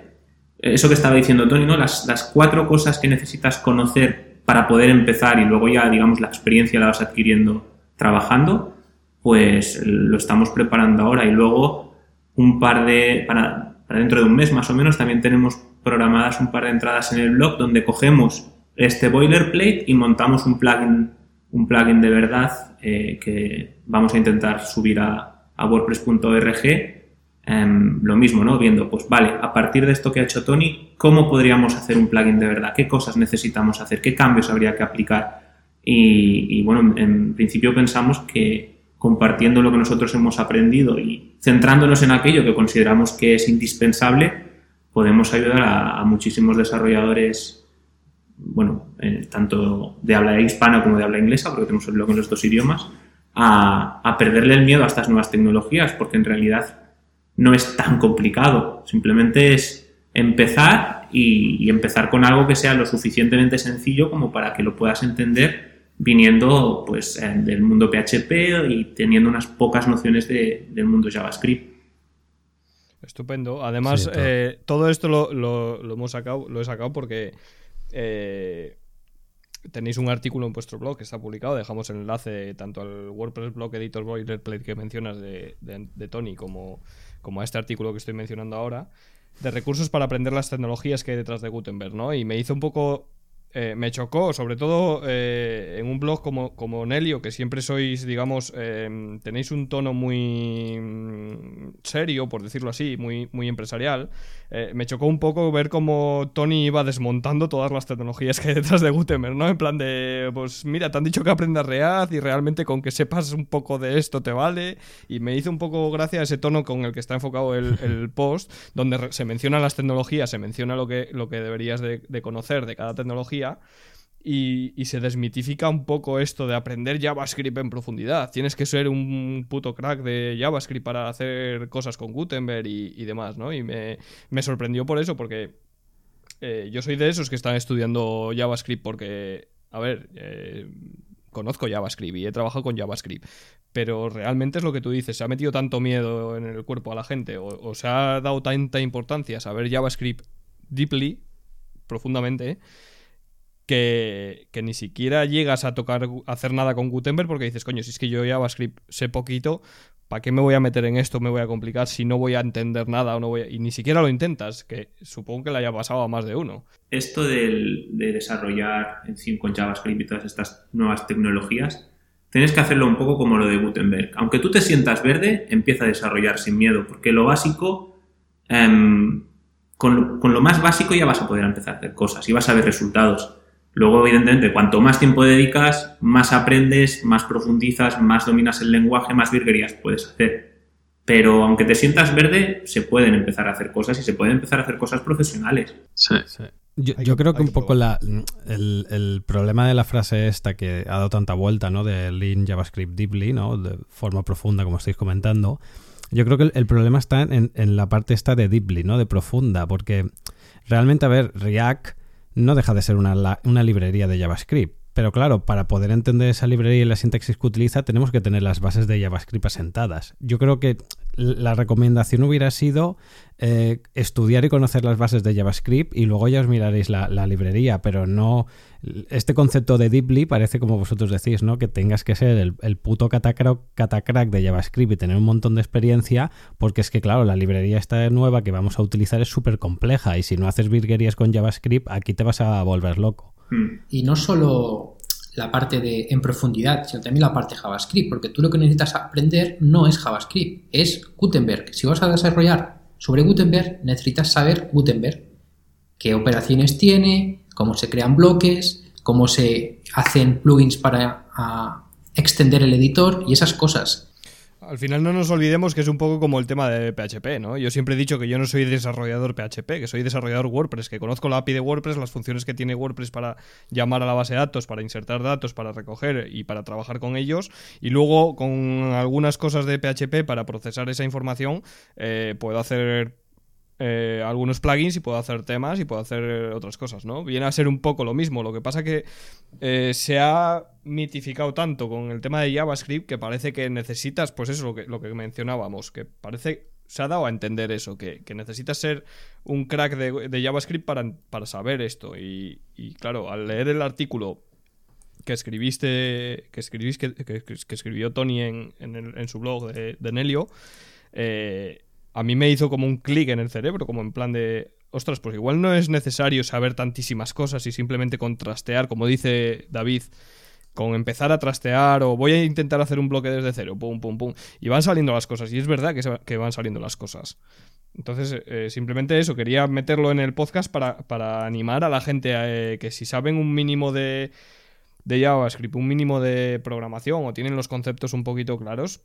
Speaker 3: Eso que estaba diciendo Tony, ¿no? Las, las, cuatro cosas que necesitas conocer para poder empezar y luego ya, digamos, la experiencia la vas adquiriendo trabajando, pues lo estamos preparando ahora y luego un par de, para, para dentro de un mes más o menos, también tenemos programadas un par de entradas en el blog donde cogemos este boilerplate y montamos un plugin un plugin de verdad eh, que vamos a intentar subir a, a WordPress.org. Em, lo mismo, ¿no? Viendo, pues vale, a partir de esto que ha hecho Tony, ¿cómo podríamos hacer un plugin de verdad? ¿Qué cosas necesitamos hacer? ¿Qué cambios habría que aplicar? Y, bueno, en, principio pensamos que compartiendo lo que nosotros hemos aprendido y centrándonos en aquello que consideramos que es indispensable, podemos ayudar a, muchísimos desarrolladores, bueno, eh, tanto de habla hispana como de habla inglesa, porque tenemos el blog en los dos idiomas, a, a perderle el miedo a estas nuevas tecnologías, porque en realidad no es tan complicado, simplemente es empezar y, empezar con algo que sea lo suficientemente sencillo como para que lo puedas entender viniendo pues del mundo PHP y teniendo unas pocas nociones del mundo JavaScript.
Speaker 1: Estupendo. Además, todo. Eh, todo. esto lo, hemos sacado, lo he sacado porque eh, tenéis un artículo en vuestro blog que está publicado. Dejamos el enlace tanto al WordPress blog Editor Boilerplate que mencionas de, de, Tony como, como a este artículo que estoy mencionando ahora. De recursos para aprender las tecnologías que hay detrás de Gutenberg, ¿no? Y me hizo un poco eh, me chocó, sobre todo eh, en un blog como, como Nelio, que siempre sois, digamos, em, tenéis un tono muy mm, serio, por decirlo así, muy, muy empresarial. Eh, me chocó un poco ver cómo Tony iba desmontando todas las tecnologías que hay detrás de Gutenberg, ¿no? En plan de, pues mira, te han dicho que aprendas React y realmente con que sepas un poco de esto te vale. Y me hizo un poco gracia ese tono con el que está enfocado el, post, donde se mencionan las tecnologías, se menciona lo que, lo que deberías de conocer de cada tecnología y, se desmitifica un poco esto de aprender JavaScript en profundidad. Tienes que ser un puto crack de JavaScript para hacer cosas con Gutenberg y, demás, ¿no? Y me, sorprendió por eso, porque eh, yo soy de esos que están estudiando JavaScript porque, a ver, eh, conozco JavaScript y he trabajado con JavaScript, pero realmente es lo que tú dices, se ha metido tanto miedo en el cuerpo a la gente o se ha dado tanta importancia a saber JavaScript deeply, profundamente, que, ni siquiera llegas a tocar, a hacer nada con Gutenberg porque dices, coño, si es que yo JavaScript sé poquito, ¿para qué me voy a meter en esto? Me voy a complicar si no voy a entender nada o no voy y ni siquiera lo intentas, que supongo que le haya pasado a más de uno.
Speaker 3: Esto de desarrollar en fin con JavaScript y todas estas nuevas tecnologías, tienes que hacerlo un poco como lo de Gutenberg. Aunque tú te sientas verde, empieza a desarrollar sin miedo, porque lo básico, em, con, con lo más básico ya vas a poder empezar a hacer cosas y vas a ver resultados. Luego, evidentemente, cuanto más tiempo dedicas, más aprendes, más profundizas, más dominas el lenguaje, más virguerías puedes hacer. Pero aunque te sientas verde, se pueden empezar a hacer cosas y se pueden empezar a hacer cosas profesionales.
Speaker 2: Sí. Yo, creo que un poco el, problema de la frase esta que ha dado tanta vuelta, ¿no? De Lean JavaScript Deeply, ¿no? De forma profunda, como estáis comentando. Yo creo que el, problema está en, en, la parte esta de Deeply, ¿no? De profunda, porque realmente, a ver, React no deja de ser una, una librería de JavaScript. Pero claro, para poder entender esa librería y la sintaxis que utiliza, tenemos que tener las bases de JavaScript asentadas. Yo creo que la recomendación hubiera sido eh, estudiar y conocer las bases de JavaScript y luego ya os miraréis la, librería, pero no. Este concepto de deeply parece como vosotros decís, ¿no? Que tengas que ser el, puto catacrack de JavaScript y tener un montón de experiencia, porque es que, claro, la librería esta nueva que vamos a utilizar es súper compleja y si no haces virguerías con JavaScript, aquí te vas a volver loco.
Speaker 4: Y no solo la parte de en profundidad, sino también la parte JavaScript, porque tú lo que necesitas aprender no es JavaScript, es Gutenberg. Si vas a desarrollar sobre Gutenberg, necesitas saber Gutenberg, qué operaciones tiene, cómo se crean bloques, cómo se hacen plugins para extender el editor y esas cosas.
Speaker 1: Al final no nos olvidemos que es un poco como el tema de PHP, ¿no? Yo siempre he dicho que yo no soy desarrollador PHP, que soy desarrollador WordPress, que conozco la API de WordPress, las funciones que tiene WordPress para llamar a la base de datos, para insertar datos, para recoger y para trabajar con ellos, y luego con algunas cosas de PHP para procesar esa información eh, puedo hacer eh, algunos plugins y puedo hacer temas y puedo hacer otras cosas, ¿no? Viene a ser un poco lo mismo. Lo que pasa que eh, se ha mitificado tanto con el tema de JavaScript que parece que necesitas, pues eso, lo que, lo que mencionábamos, que parece, se ha dado a entender eso, que, necesitas ser un crack de, JavaScript para, para, saber esto. Y, claro, al leer el artículo que escribiste, que escribís, que, escribió Tony en, en, su blog de, de Nelio, eh, a mí me hizo como un clic en el cerebro, como en plan de, ostras, pues igual no es necesario saber tantísimas cosas y simplemente contrastear, como dice David, con empezar a trastear o voy a intentar hacer un bloque desde cero, pum, pum, pum, y van saliendo las cosas, y es verdad que, van saliendo las cosas. Entonces, eh, simplemente eso, quería meterlo en el podcast para, animar a la gente a, eh, que si saben un mínimo de de JavaScript, un mínimo de programación o tienen los conceptos un poquito claros,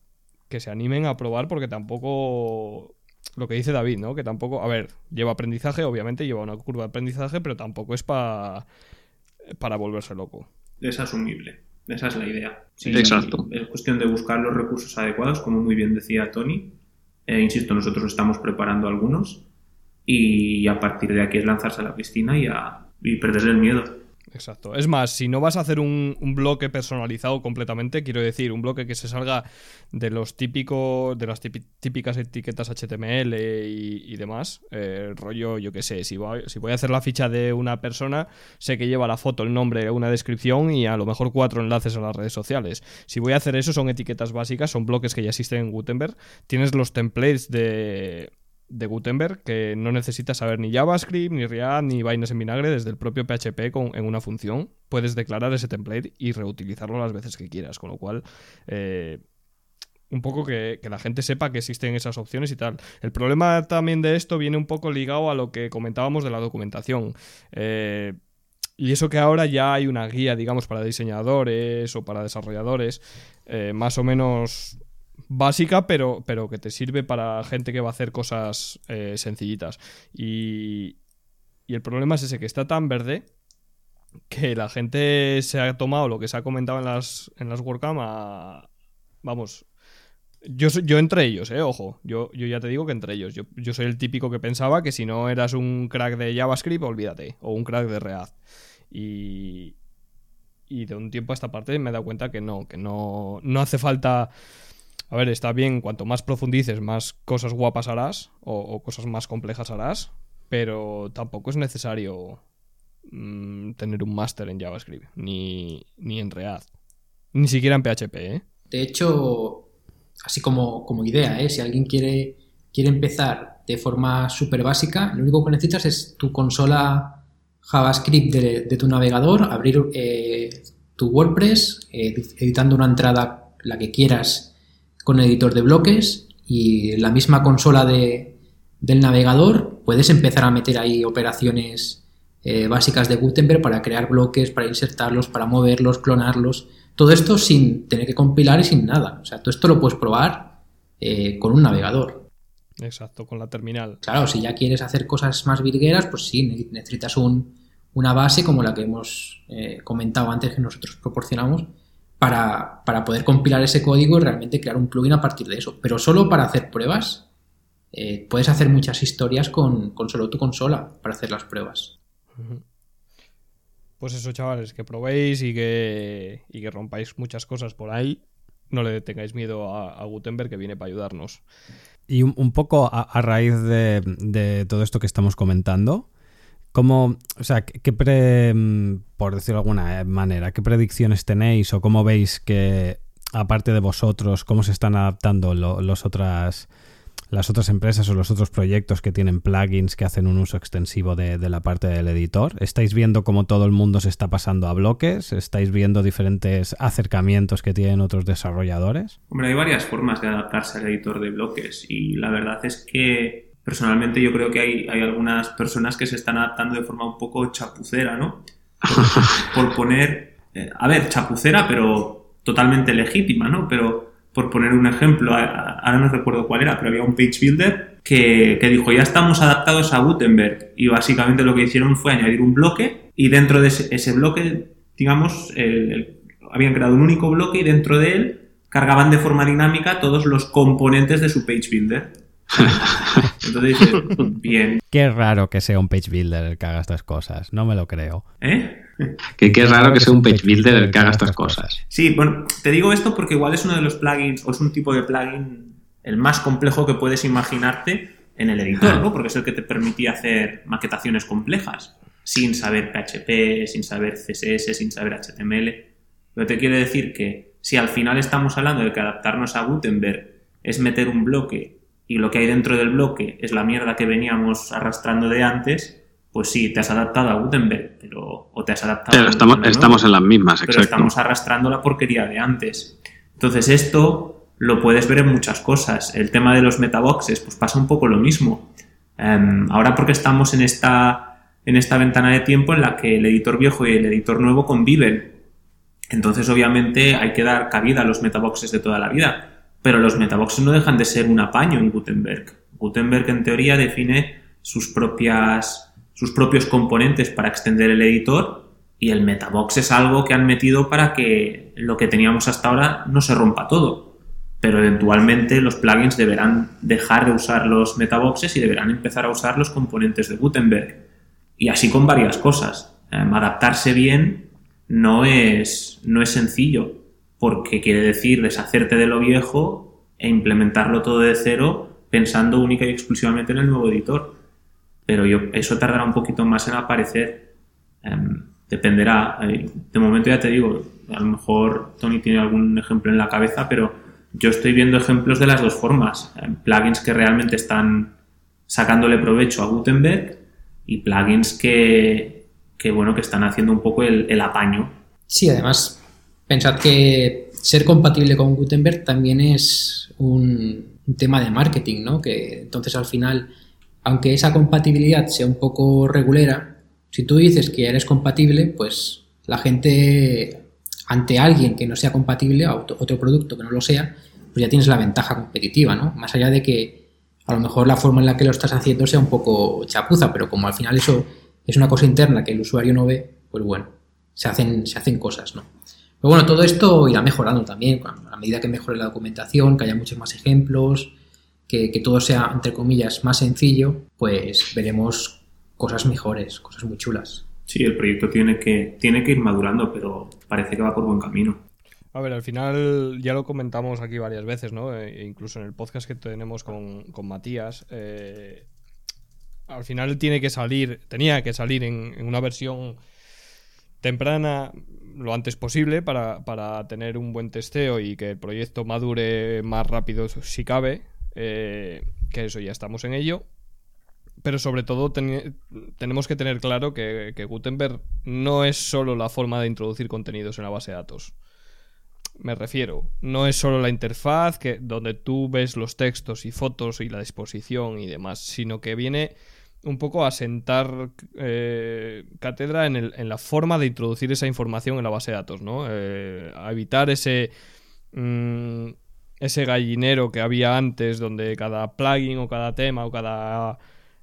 Speaker 1: que se animen a probar porque tampoco lo que dice David, ¿no? Que tampoco, a ver, lleva aprendizaje, obviamente lleva una curva de aprendizaje, pero tampoco es para para volverse loco.
Speaker 3: Es asumible, esa es la idea.
Speaker 5: Sí, Exacto.
Speaker 3: Es cuestión de buscar los recursos adecuados, como muy bien decía Tony. Eh, insisto, nosotros estamos preparando algunos y a partir de aquí es lanzarse a la piscina y, a, y perderle el miedo.
Speaker 1: Exacto. Es más, si no vas a hacer un, bloque personalizado completamente, quiero decir, un bloque que se salga de los típicos, de las típicas etiquetas HTML y, demás, eh, rollo, yo qué sé, si voy, si voy a hacer la ficha de una persona, sé que lleva la foto, el nombre, una descripción y a lo mejor cuatro enlaces a las redes sociales. Si voy a hacer eso, son etiquetas básicas, son bloques que ya existen en Gutenberg. Tienes los templates de de Gutenberg que no necesita saber ni JavaScript, ni React, ni vainas en vinagre desde el propio PHP con, en una función. Puedes declarar ese template y reutilizarlo las veces que quieras, con lo cual... Eh, un poco que, la gente sepa que existen esas opciones y tal. El problema también de esto viene un poco ligado a lo que comentábamos de la documentación. Eh, y eso que ahora ya hay una guía, digamos, para diseñadores o para desarrolladores, eh, más o menos básica, pero, pero que te sirve para gente que va a hacer cosas eh, sencillitas. Y, y el problema es ese, que está tan verde que la gente se ha tomado lo que se ha comentado en las, en las WordCamp Vamos, yo, yo entre ellos, eh, ojo, yo, yo ya te digo que entre ellos. Yo, yo, soy el típico que pensaba que si no eras un crack de JavaScript, olvídate, o un crack de React. Y, y de un tiempo a esta parte me he dado cuenta que no, que no, no hace falta a ver, está bien, cuanto más profundices, más cosas guapas harás o, cosas más complejas harás, pero tampoco es necesario mm, tener un máster en JavaScript, ni, ni, en React, ni siquiera en PHP. ¿eh?
Speaker 4: De hecho, así como, como idea, ¿eh? si alguien quiere, quiere empezar de forma súper básica, lo único que necesitas es tu consola JavaScript de, tu navegador, abrir eh, tu WordPress, eh, editando una entrada, la que quieras, con editor de bloques y la misma consola de, del navegador puedes empezar a meter ahí operaciones eh, básicas de Gutenberg para crear bloques, para insertarlos, para moverlos, clonarlos. Todo esto sin tener que compilar y sin nada. O sea, todo esto lo puedes probar eh, con un navegador.
Speaker 1: Exacto, con la terminal.
Speaker 4: Claro, si ya quieres hacer cosas más virgueras, pues sí, necesitas un, una base como la que hemos eh, comentado antes que nosotros proporcionamos para, poder compilar ese código y realmente crear un plugin a partir de eso. Pero solo para hacer pruebas, eh, puedes hacer muchas historias con, solo tu consola para hacer las pruebas.
Speaker 1: Pues eso, chavales, que probéis y que, y que rompáis muchas cosas por ahí. No le tengáis miedo a, Gutenberg que viene para ayudarnos.
Speaker 2: Y un, poco a, raíz de, de, todo esto que estamos comentando, ¿Cómo, o sea, qué pre, mm, por decirlo de alguna manera, qué predicciones tenéis o cómo veis que, aparte de vosotros, cómo se están adaptando los otras, las otras empresas o los otros proyectos que tienen plugins que hacen un uso extensivo de, la parte del editor? ¿Estáis viendo cómo todo el mundo se está pasando a bloques? ¿Estáis viendo diferentes acercamientos que tienen otros desarrolladores?
Speaker 3: Hombre, hay varias formas de adaptarse al editor de bloques y la verdad es que personalmente yo creo que hay, hay algunas personas que se están adaptando de forma un poco chapucera, ¿no? Por, poner, eh, a ver, chapucera, pero totalmente legítima, ¿no? Pero por poner un ejemplo, ahora no recuerdo cuál era, pero había un page builder que, que, dijo, ya estamos adaptados a Gutenberg. Y básicamente lo que hicieron fue añadir un bloque y dentro de ese, bloque, digamos, habían creado un único bloque y dentro de él cargaban de forma dinámica todos los componentes de su page builder. Entonces bien.
Speaker 2: Qué raro que sea un page builder el que haga estas cosas. No me lo creo.
Speaker 3: ¿Eh?
Speaker 5: Que qué raro que sea un page builder el que haga estas cosas.
Speaker 3: Sí, bueno, te digo esto porque igual es uno de los plugins o es un tipo de plugin el más complejo que puedes imaginarte en el editor, ¿no? Porque es el que te permitía hacer maquetaciones complejas sin saber PHP, sin saber CSS, sin saber HTML. Pero te quiere decir que si al final estamos hablando de que adaptarnos a Gutenberg es meter un bloque y lo que hay dentro del bloque es la mierda que veníamos arrastrando de antes, pues sí, te has adaptado a Gutenberg, pero o te has adaptado
Speaker 5: pero estamos, estamos en las mismas,
Speaker 3: pero estamos arrastrando la porquería de antes. Entonces esto lo puedes ver en muchas cosas. El tema de los metaboxes, pues pasa un poco lo mismo. Em, ahora porque estamos en esta, en esta ventana de tiempo en la que el editor viejo y el editor nuevo conviven. Entonces, obviamente, hay que dar cabida a los metaboxes de toda la vida. Pero los metaboxes no dejan de ser un apaño en Gutenberg. Gutenberg, en teoría, define sus, propias, sus propios componentes para extender el editor y el metabox es algo que han metido para que lo que teníamos hasta ahora no se rompa todo. Pero eventualmente los plugins deberán dejar de usar los metaboxes y deberán empezar a usar los componentes de Gutenberg. Y así con varias cosas. Em, adaptarse bien no es, no es sencillo, porque quiere decir deshacerte de lo viejo e implementarlo todo de cero pensando única y exclusivamente en el nuevo editor. Pero yo, eso tardará un poquito más en aparecer. Em, dependerá. Eh, de momento ya te digo, a lo mejor Tony tiene algún ejemplo en la cabeza, pero yo estoy viendo ejemplos de las dos formas. Em, plugins que realmente están sacándole provecho a Gutenberg y plugins que, que bueno, que están haciendo un poco el, apaño.
Speaker 4: Sí, además, pensad que ser compatible con Gutenberg también es un, tema de marketing, ¿no? Que entonces al final, aunque esa compatibilidad sea un poco regulera, si tú dices que eres compatible, pues la gente ante alguien que no sea compatible a otro producto que no lo sea, pues ya tienes la ventaja competitiva, ¿no? Más allá de que a lo mejor la forma en la que lo estás haciendo sea un poco chapuza, pero como al final eso es una cosa interna que el usuario no ve, pues bueno, se hacen, se hacen cosas, ¿no? Pero bueno, todo esto irá mejorando también, a medida que mejore la documentación, que haya muchos más ejemplos, que, que todo sea, entre comillas, más sencillo, pues veremos cosas mejores, cosas muy chulas.
Speaker 3: Sí, el proyecto tiene que, tiene que ir madurando, pero parece que va por buen camino.
Speaker 1: A ver, al final ya lo comentamos aquí varias veces, ¿no? E incluso en el podcast que tenemos con, Matías. Eh, al final tiene que salir, tenía que salir en, una versión temprana lo antes posible para, para, tener un buen testeo y que el proyecto madure más rápido si cabe. Eh, que eso ya estamos en ello pero sobre todo tenemos que tener claro que, Gutenberg no es solo la forma de introducir contenidos en la base de datos. Me refiero, no es solo la interfaz que, donde tú ves los textos y fotos y la disposición y demás, sino que viene un poco a sentar eh, cátedra en, la forma de introducir esa información en la base de datos, ¿no? Eh, a evitar ese... Mm, ese gallinero que había antes donde cada plugin o cada tema o cada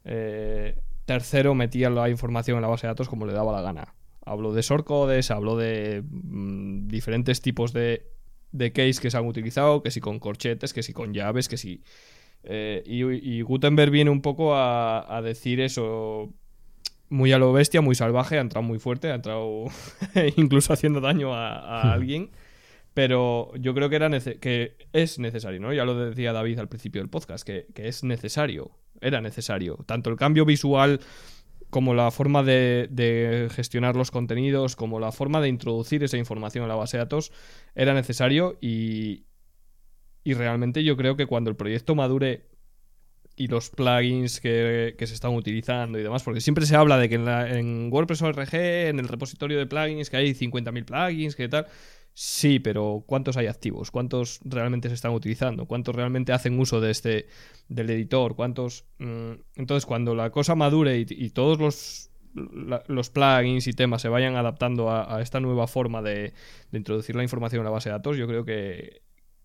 Speaker 1: eh, tercero, metía la información en la base de datos como le daba la gana. Hablo de shortcodes, hablo de mm, diferentes tipos de, de case que se han utilizado, que si con corchetes, que si con llaves, que si... Eh, y, Gutenberg viene un poco a, decir eso muy a lo bestia, muy salvaje, ha entrado muy fuerte, ha entrado incluso haciendo daño a, alguien. Pero yo creo que, era que es necesario, ¿no? Ya lo decía David al principio del podcast, que, que es necesario era necesario. Tanto el cambio visual como la forma de, gestionar los contenidos, como la forma de introducir esa información a la base de datos, era necesario y, y realmente yo creo que cuando el proyecto madure y los plugins que, se están utilizando y demás, porque siempre se habla de que en, en WordPress ORG, en el repositorio de plugins, que hay 50.000 plugins, que tal, Sí, pero ¿cuántos hay activos? ¿Cuántos realmente se están utilizando? ¿Cuántos realmente hacen uso de este del editor? ¿Cuántos? Mm, entonces, cuando la cosa madure y, todos los, los plugins y temas se vayan adaptando a, esta nueva forma de, introducir la información en la base de datos, yo creo que,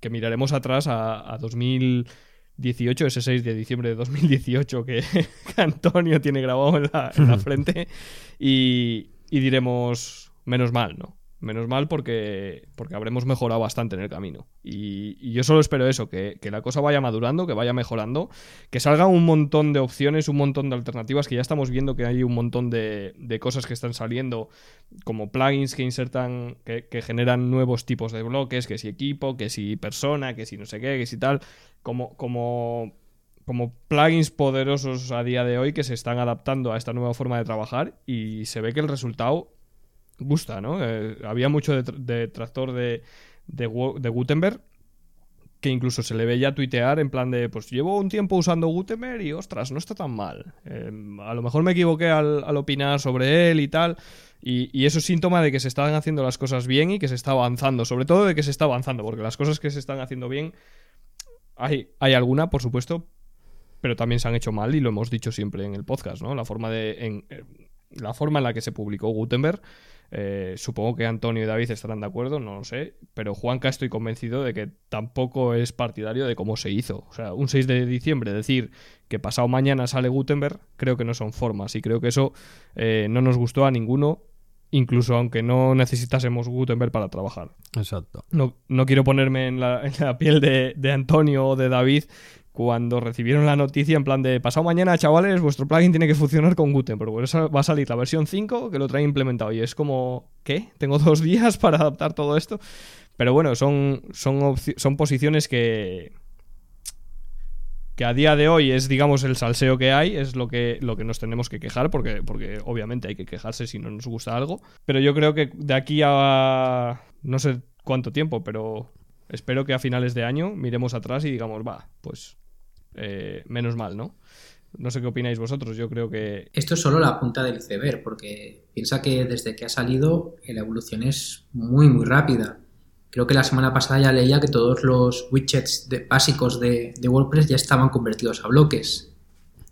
Speaker 1: miraremos atrás a, 2018, ese 6 de diciembre de 2018 que, Antonio tiene grabado en la, en la frente y, y diremos, menos mal, ¿no? Menos mal porque, porque habremos mejorado bastante en el camino. Y, yo solo espero eso, que, la cosa vaya madurando, que vaya mejorando, que salga un montón de opciones, un montón de alternativas, que ya estamos viendo que hay un montón de, cosas que están saliendo, como plugins que insertan, que, generan nuevos tipos de bloques, que si equipo, que si persona, que si no sé qué, que si tal, como, como, como plugins poderosos a día de hoy que se están adaptando a esta nueva forma de trabajar y se ve que el resultado gusta, ¿no? Eh, había mucho detractor de, de, Gutenberg que incluso se le veía tuitear en plan de, pues llevo un tiempo usando Gutenberg y ostras, no está tan mal. Em, a lo mejor me equivoqué al, opinar sobre él y tal. Y, eso es síntoma de que se están haciendo las cosas bien y que se está avanzando. Sobre todo de que se está avanzando, porque las cosas que se están haciendo bien, hay, hay alguna, por supuesto, pero también se han hecho mal y lo hemos dicho siempre en el podcast, ¿no? La forma de la forma en la que se publicó Gutenberg. Eh, supongo que Antonio y David estarán de acuerdo, no lo sé, pero Juanca estoy convencido de que tampoco es partidario de cómo se hizo. O sea, un 6 de diciembre decir que pasado mañana sale Gutenberg, creo que no son formas y creo que eso eh, no nos gustó a ninguno, incluso aunque no necesitásemos Gutenberg para trabajar.
Speaker 2: Exacto.
Speaker 1: No, no quiero ponerme en la, en la piel de, de Antonio o de David cuando recibieron la noticia en plan de pasado mañana, chavales, vuestro plugin tiene que funcionar con Gutenberg, porque va a salir la versión 5 que lo trae implementado y es como, ¿qué? ¿Tengo dos días para adaptar todo esto? Pero bueno, son, son, son posiciones que que a día de hoy es, digamos, el salseo que hay, es lo que, lo que nos tenemos que quejar, porque, porque obviamente hay que quejarse si no nos gusta algo. Pero yo creo que de aquí a no sé cuánto tiempo, pero espero que a finales de año miremos atrás y digamos, va, pues eh, menos mal, ¿no? No sé qué opináis vosotros, yo creo que...
Speaker 4: Esto es solo la punta del iceberg, porque piensa que desde que ha salido la evolución es muy, muy rápida. Creo que la semana pasada ya leía que todos los widgets de- básicos de, de WordPress ya estaban convertidos a bloques,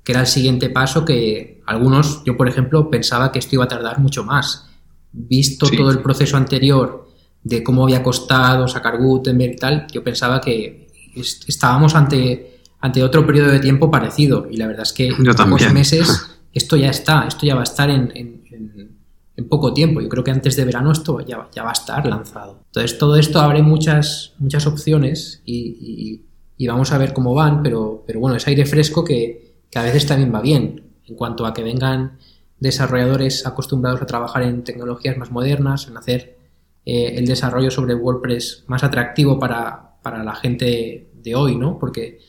Speaker 4: que era el siguiente paso que algunos, yo por ejemplo, pensaba que esto iba a tardar mucho más. Visto
Speaker 5: Sí.
Speaker 4: todo el proceso anterior de cómo había costado sacar Gutenberg y tal, yo pensaba que es- estábamos ante, ante otro periodo de tiempo parecido. Y la verdad es que en pocos meses esto ya está, esto ya va a estar en, en- en- en poco tiempo. Yo creo que antes de verano esto ya, ya va a estar lanzado. Entonces todo esto abre muchas, muchas opciones y, y- y vamos a ver cómo van, pero, pero bueno, es aire fresco que, que a veces también va bien en cuanto a que vengan desarrolladores acostumbrados a trabajar en tecnologías más modernas, en hacer eh, el desarrollo sobre WordPress más atractivo para, para la gente de hoy, ¿no? Porque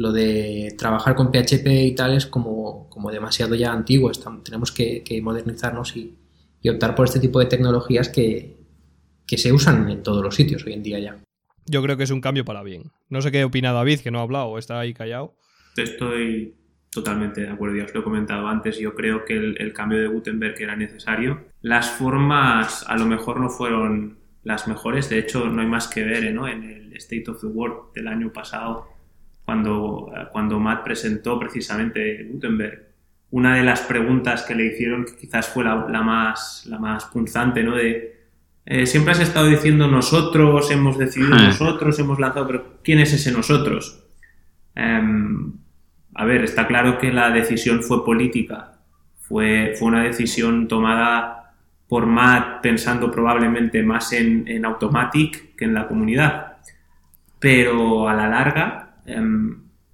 Speaker 4: lo de trabajar con PHP y tal es como, como demasiado ya antiguo. Estamos- tenemos que, que modernizarnos y, y optar por este tipo de tecnologías que, que se usan en todos los sitios hoy en día ya.
Speaker 1: Yo creo que es un cambio para bien. No sé qué opina David, que no ha hablado o está ahí callado.
Speaker 3: Estoy totalmente de acuerdo, ya os lo he comentado antes, yo creo que el, el cambio de Gutenberg era necesario. Las formas a lo mejor no fueron las mejores, de hecho no hay más que ver ¿eh? ¿no? en el State of the World del año pasado, cuando, cuando Matt presentó precisamente Gutenberg. Una de las preguntas que le hicieron, que quizás fue la, la más, la más punzante, ¿no? De, eh, siempre has estado diciendo nosotros, hemos decidido
Speaker 5: Ah.
Speaker 3: nosotros, hemos lanzado, pero ¿quién es ese nosotros? Em, a ver, está claro que la decisión fue política. Fue, fue una decisión tomada por Matt pensando probablemente más en, en Automatic que en la comunidad. Pero a la larga,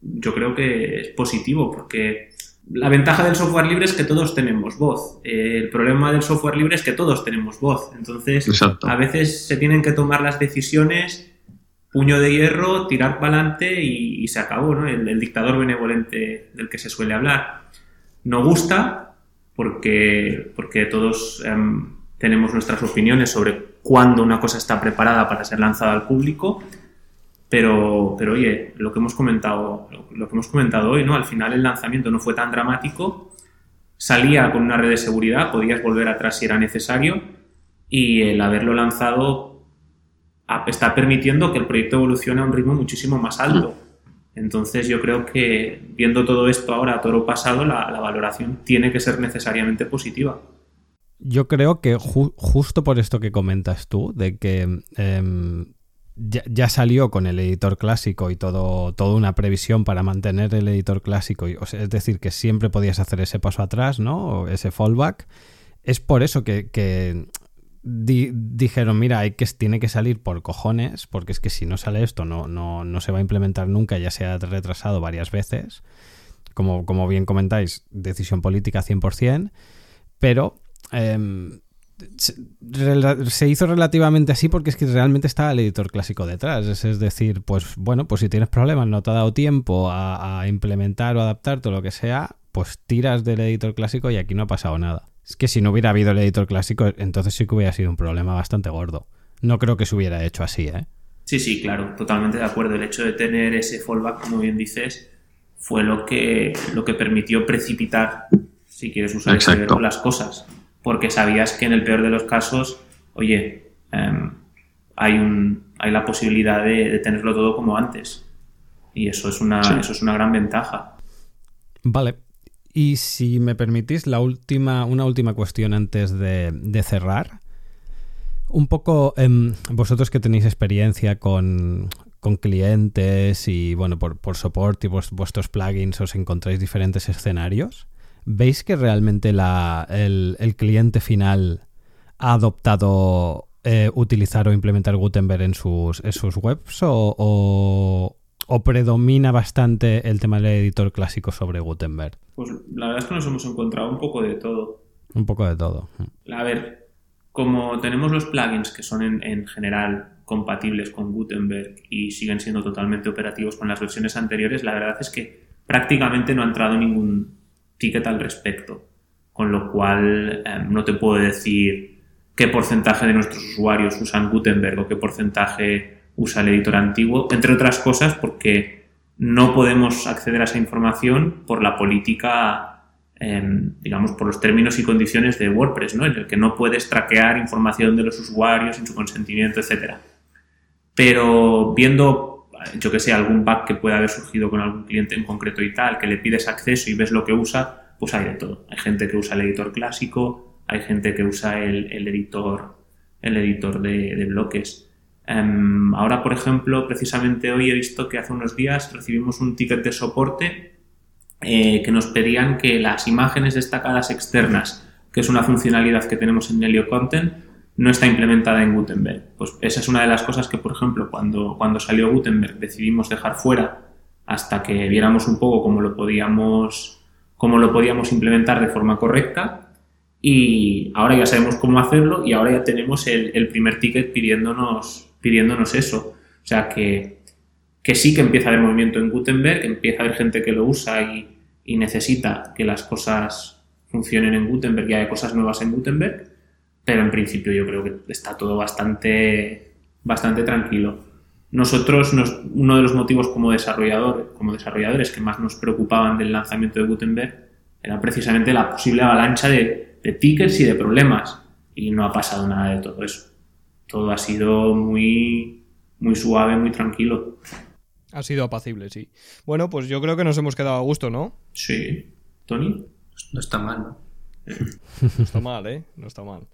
Speaker 3: yo creo que es positivo porque la ventaja del software libre es que todos tenemos voz. Eh, el problema del software libre es que todos tenemos voz. Entonces,
Speaker 5: Exacto.
Speaker 3: a veces se tienen que tomar las decisiones puño de hierro, tirar para adelante y, y se acabó, ¿no? El, el dictador benevolente del que se suele hablar. No gusta porque, porque todos em, tenemos nuestras opiniones sobre cuándo una cosa está preparada para ser lanzada al público, pero, pero oye, lo que hemos comentado, lo, que hemos comentado hoy, ¿no? Al final el lanzamiento no fue tan dramático, salía con una red de seguridad, podías volver atrás si era necesario, y el haberlo lanzado está permitiendo que el proyecto evolucione a un ritmo muchísimo más alto. Entonces yo creo que viendo todo esto ahora a toro pasado, la, valoración tiene que ser necesariamente positiva.
Speaker 2: Yo creo que ju- justo por esto que comentas tú, de que em, ya, ya salió con el editor clásico y todo, toda una previsión para mantener el editor clásico, y, es decir, que siempre podías hacer ese paso atrás, ¿no? O ese fallback. Es por eso que, que di- dijeron, mira, hay que, tiene que salir por cojones, porque es que si no sale esto no, no, no se va a implementar nunca, ya se ha retrasado varias veces. Como, como bien comentáis, decisión política 100%, pero em, se, hizo relativamente así porque es que realmente estaba el editor clásico detrás. Es, es decir, pues bueno, pues si tienes problemas, no te ha dado tiempo a, a implementar o adaptarte o lo que sea, pues tiras del editor clásico y aquí no ha pasado nada. Es que si no hubiera habido el editor clásico, entonces sí que hubiera sido un problema bastante gordo. No creo que se hubiera hecho así, ¿eh?
Speaker 3: Sí, sí, claro, totalmente de acuerdo. El hecho de tener ese fallback, como bien dices, fue lo que, lo que permitió precipitar, si quieres usar ese las cosas. Porque sabías que en el peor de los casos, oye, em, hay, un, hay la posibilidad de, de tenerlo todo como antes. Y eso es una,
Speaker 5: Sí.
Speaker 3: eso es una gran ventaja.
Speaker 2: Vale. Y si me permitís, la última, una última cuestión antes de, de cerrar. Un poco, em, vosotros que tenéis experiencia con, con clientes y, bueno, por, por soporte y vuestros plugins os encontráis diferentes escenarios. ¿Veis que realmente la, el, el cliente final ha adoptado eh, utilizar o implementar Gutenberg en sus, en sus webs o, o, o, predomina bastante el tema del editor clásico sobre Gutenberg?
Speaker 3: Pues la verdad es que nos hemos encontrado un poco de todo.
Speaker 2: Un poco de todo.
Speaker 3: A ver, como tenemos los plugins que son en, en general compatibles con Gutenberg y siguen siendo totalmente operativos con las versiones anteriores, la verdad es que prácticamente no ha entrado ningún ticket al respecto. Con lo cual eh, no te puedo decir qué porcentaje de nuestros usuarios usan Gutenberg o qué porcentaje usa el editor antiguo, entre otras cosas porque no podemos acceder a esa información por la política, eh, digamos, por los términos y condiciones de WordPress, ¿no? en el que no puedes traquear información de los usuarios sin su consentimiento, etcétera. Pero viendo, yo que sé, algún bug que pueda haber surgido con algún cliente en concreto y tal, que le pides acceso y ves lo que usa, pues hay de todo. Hay gente que usa el editor clásico, hay gente que usa el, el editor, el editor de, de bloques. Um, ahora, por ejemplo, precisamente hoy he visto que hace unos días recibimos un ticket de soporte eh, que nos pedían que las imágenes destacadas externas, que es una funcionalidad que tenemos en Nelio Content, no está implementada en Gutenberg. Pues esa es una de las cosas que, por ejemplo, cuando, cuando salió Gutenberg decidimos dejar fuera hasta que viéramos un poco cómo lo podíamos, cómo lo podíamos implementar de forma correcta. Y ahora ya sabemos cómo hacerlo y ahora ya tenemos el, primer ticket pidiéndonos, pidiéndonos eso. O sea que, que sí que empieza a haber movimiento en Gutenberg, empieza a haber gente que lo usa y, y necesita que las cosas funcionen en Gutenberg y haya cosas nuevas en Gutenberg pero en principio yo creo que está todo bastante, bastante tranquilo. Nosotros, nos, uno de los motivos como, desarrollador, como desarrolladores que más nos preocupaban del lanzamiento de Gutenberg era precisamente la posible avalancha de, de tickets y de problemas. Y no ha pasado nada de todo eso. Todo ha sido muy, muy suave, muy tranquilo.
Speaker 1: Ha sido apacible, sí. Bueno, pues yo creo que nos hemos quedado a gusto, ¿no?
Speaker 3: Sí. ¿Tony?
Speaker 4: No está mal, ¿no?
Speaker 1: No está mal, ¿eh? No está mal.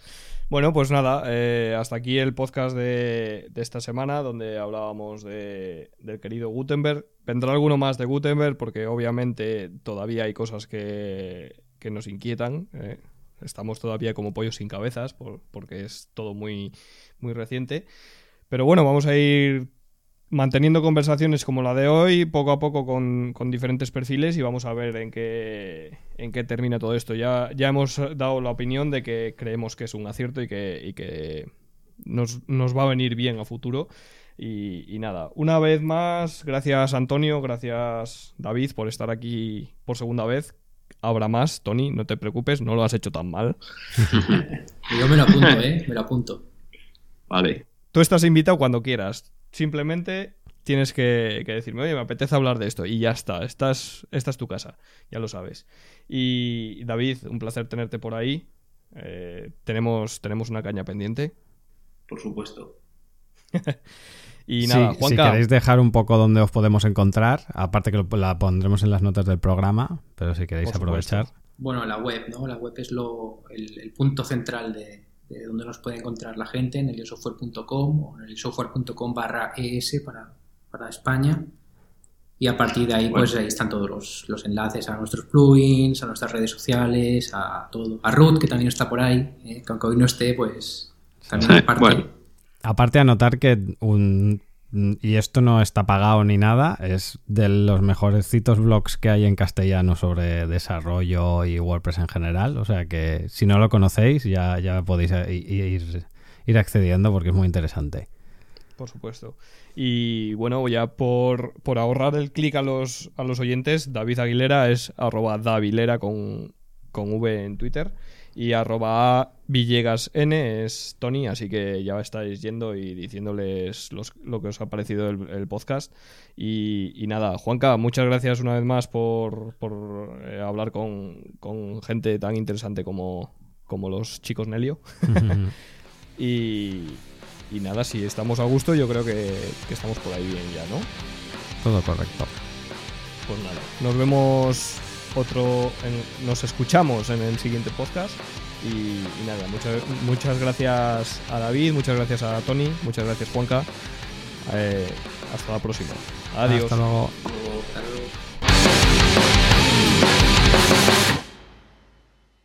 Speaker 1: Bueno, pues nada, eh, hasta aquí el podcast de, esta semana donde hablábamos de, del querido Gutenberg. Vendrá alguno más de Gutenberg porque obviamente todavía hay cosas que, que nos inquietan. ¿eh? Estamos todavía como pollos sin cabezas por, porque es todo muy, muy reciente. Pero bueno, vamos a ir manteniendo conversaciones como la de hoy, poco a poco con, con, diferentes perfiles y vamos a ver en qué, en qué termina todo esto. Ya, ya hemos dado la opinión de que creemos que es un acierto y que, y que nos, nos, va a venir bien a futuro. Y, y, nada, una vez más, gracias Antonio, gracias David por estar aquí por segunda vez. Habrá más, Tony, no te preocupes, no lo has hecho tan mal.
Speaker 4: Yo me lo apunto, ¿eh? Me lo apunto.
Speaker 5: Vale.
Speaker 1: Tú estás invitado cuando quieras simplemente tienes que, que, decirme, oye, me apetece hablar de esto. Y ya está, estás, esta es tu casa, ya lo sabes. Y David, un placer tenerte por ahí. Eh, tenemos, tenemos una caña pendiente.
Speaker 3: Por supuesto.
Speaker 1: y nada,
Speaker 2: sí,
Speaker 1: Juanca.
Speaker 2: Si queréis dejar un poco dónde os podemos encontrar, aparte que la pondremos en las notas del programa, pero si queréis aprovechar.
Speaker 4: Bueno, la web, ¿no? La web es lo, el, el punto central de, de donde nos puede encontrar la gente, en eliosoftware.com o en eliosoftware.com barra ES para, para España. Y a partir de ahí, bueno. pues ahí están todos los, los, enlaces a nuestros plugins, a nuestras redes sociales, a todo. A Ruth, que también está por ahí, ¿eh? que aunque hoy no esté, pues también aparte.
Speaker 2: Bueno. Aparte anotar que un y esto no está pagado ni nada, es de los mejores citos blogs que hay en castellano sobre desarrollo y WordPress en general. O sea que si no lo conocéis, ya, ya podéis ir, ir accediendo porque es muy interesante.
Speaker 1: Por supuesto. Y bueno, ya por, por ahorrar el clic a los, a los oyentes, David Aguilera es arroba davilera con, con V en Twitter y arroba Villegas N es Tony, así que ya estáis yendo y diciéndoles los, lo que os ha parecido el, el podcast. Y, y, nada, Juanca, muchas gracias una vez más por, por eh, hablar con, con, gente tan interesante como, como los chicos Nelio. y, y, nada, si estamos a gusto, yo creo que, que estamos por ahí bien ya, ¿no?
Speaker 2: Todo correcto.
Speaker 1: Pues nada, nos vemos otro, en- nos escuchamos en el siguiente podcast. Y, y nada, muchas, muchas gracias a David, muchas gracias a Tony, muchas gracias Juanca. Eh, hasta la próxima. Adiós.
Speaker 2: Hasta luego.
Speaker 4: Hasta luego.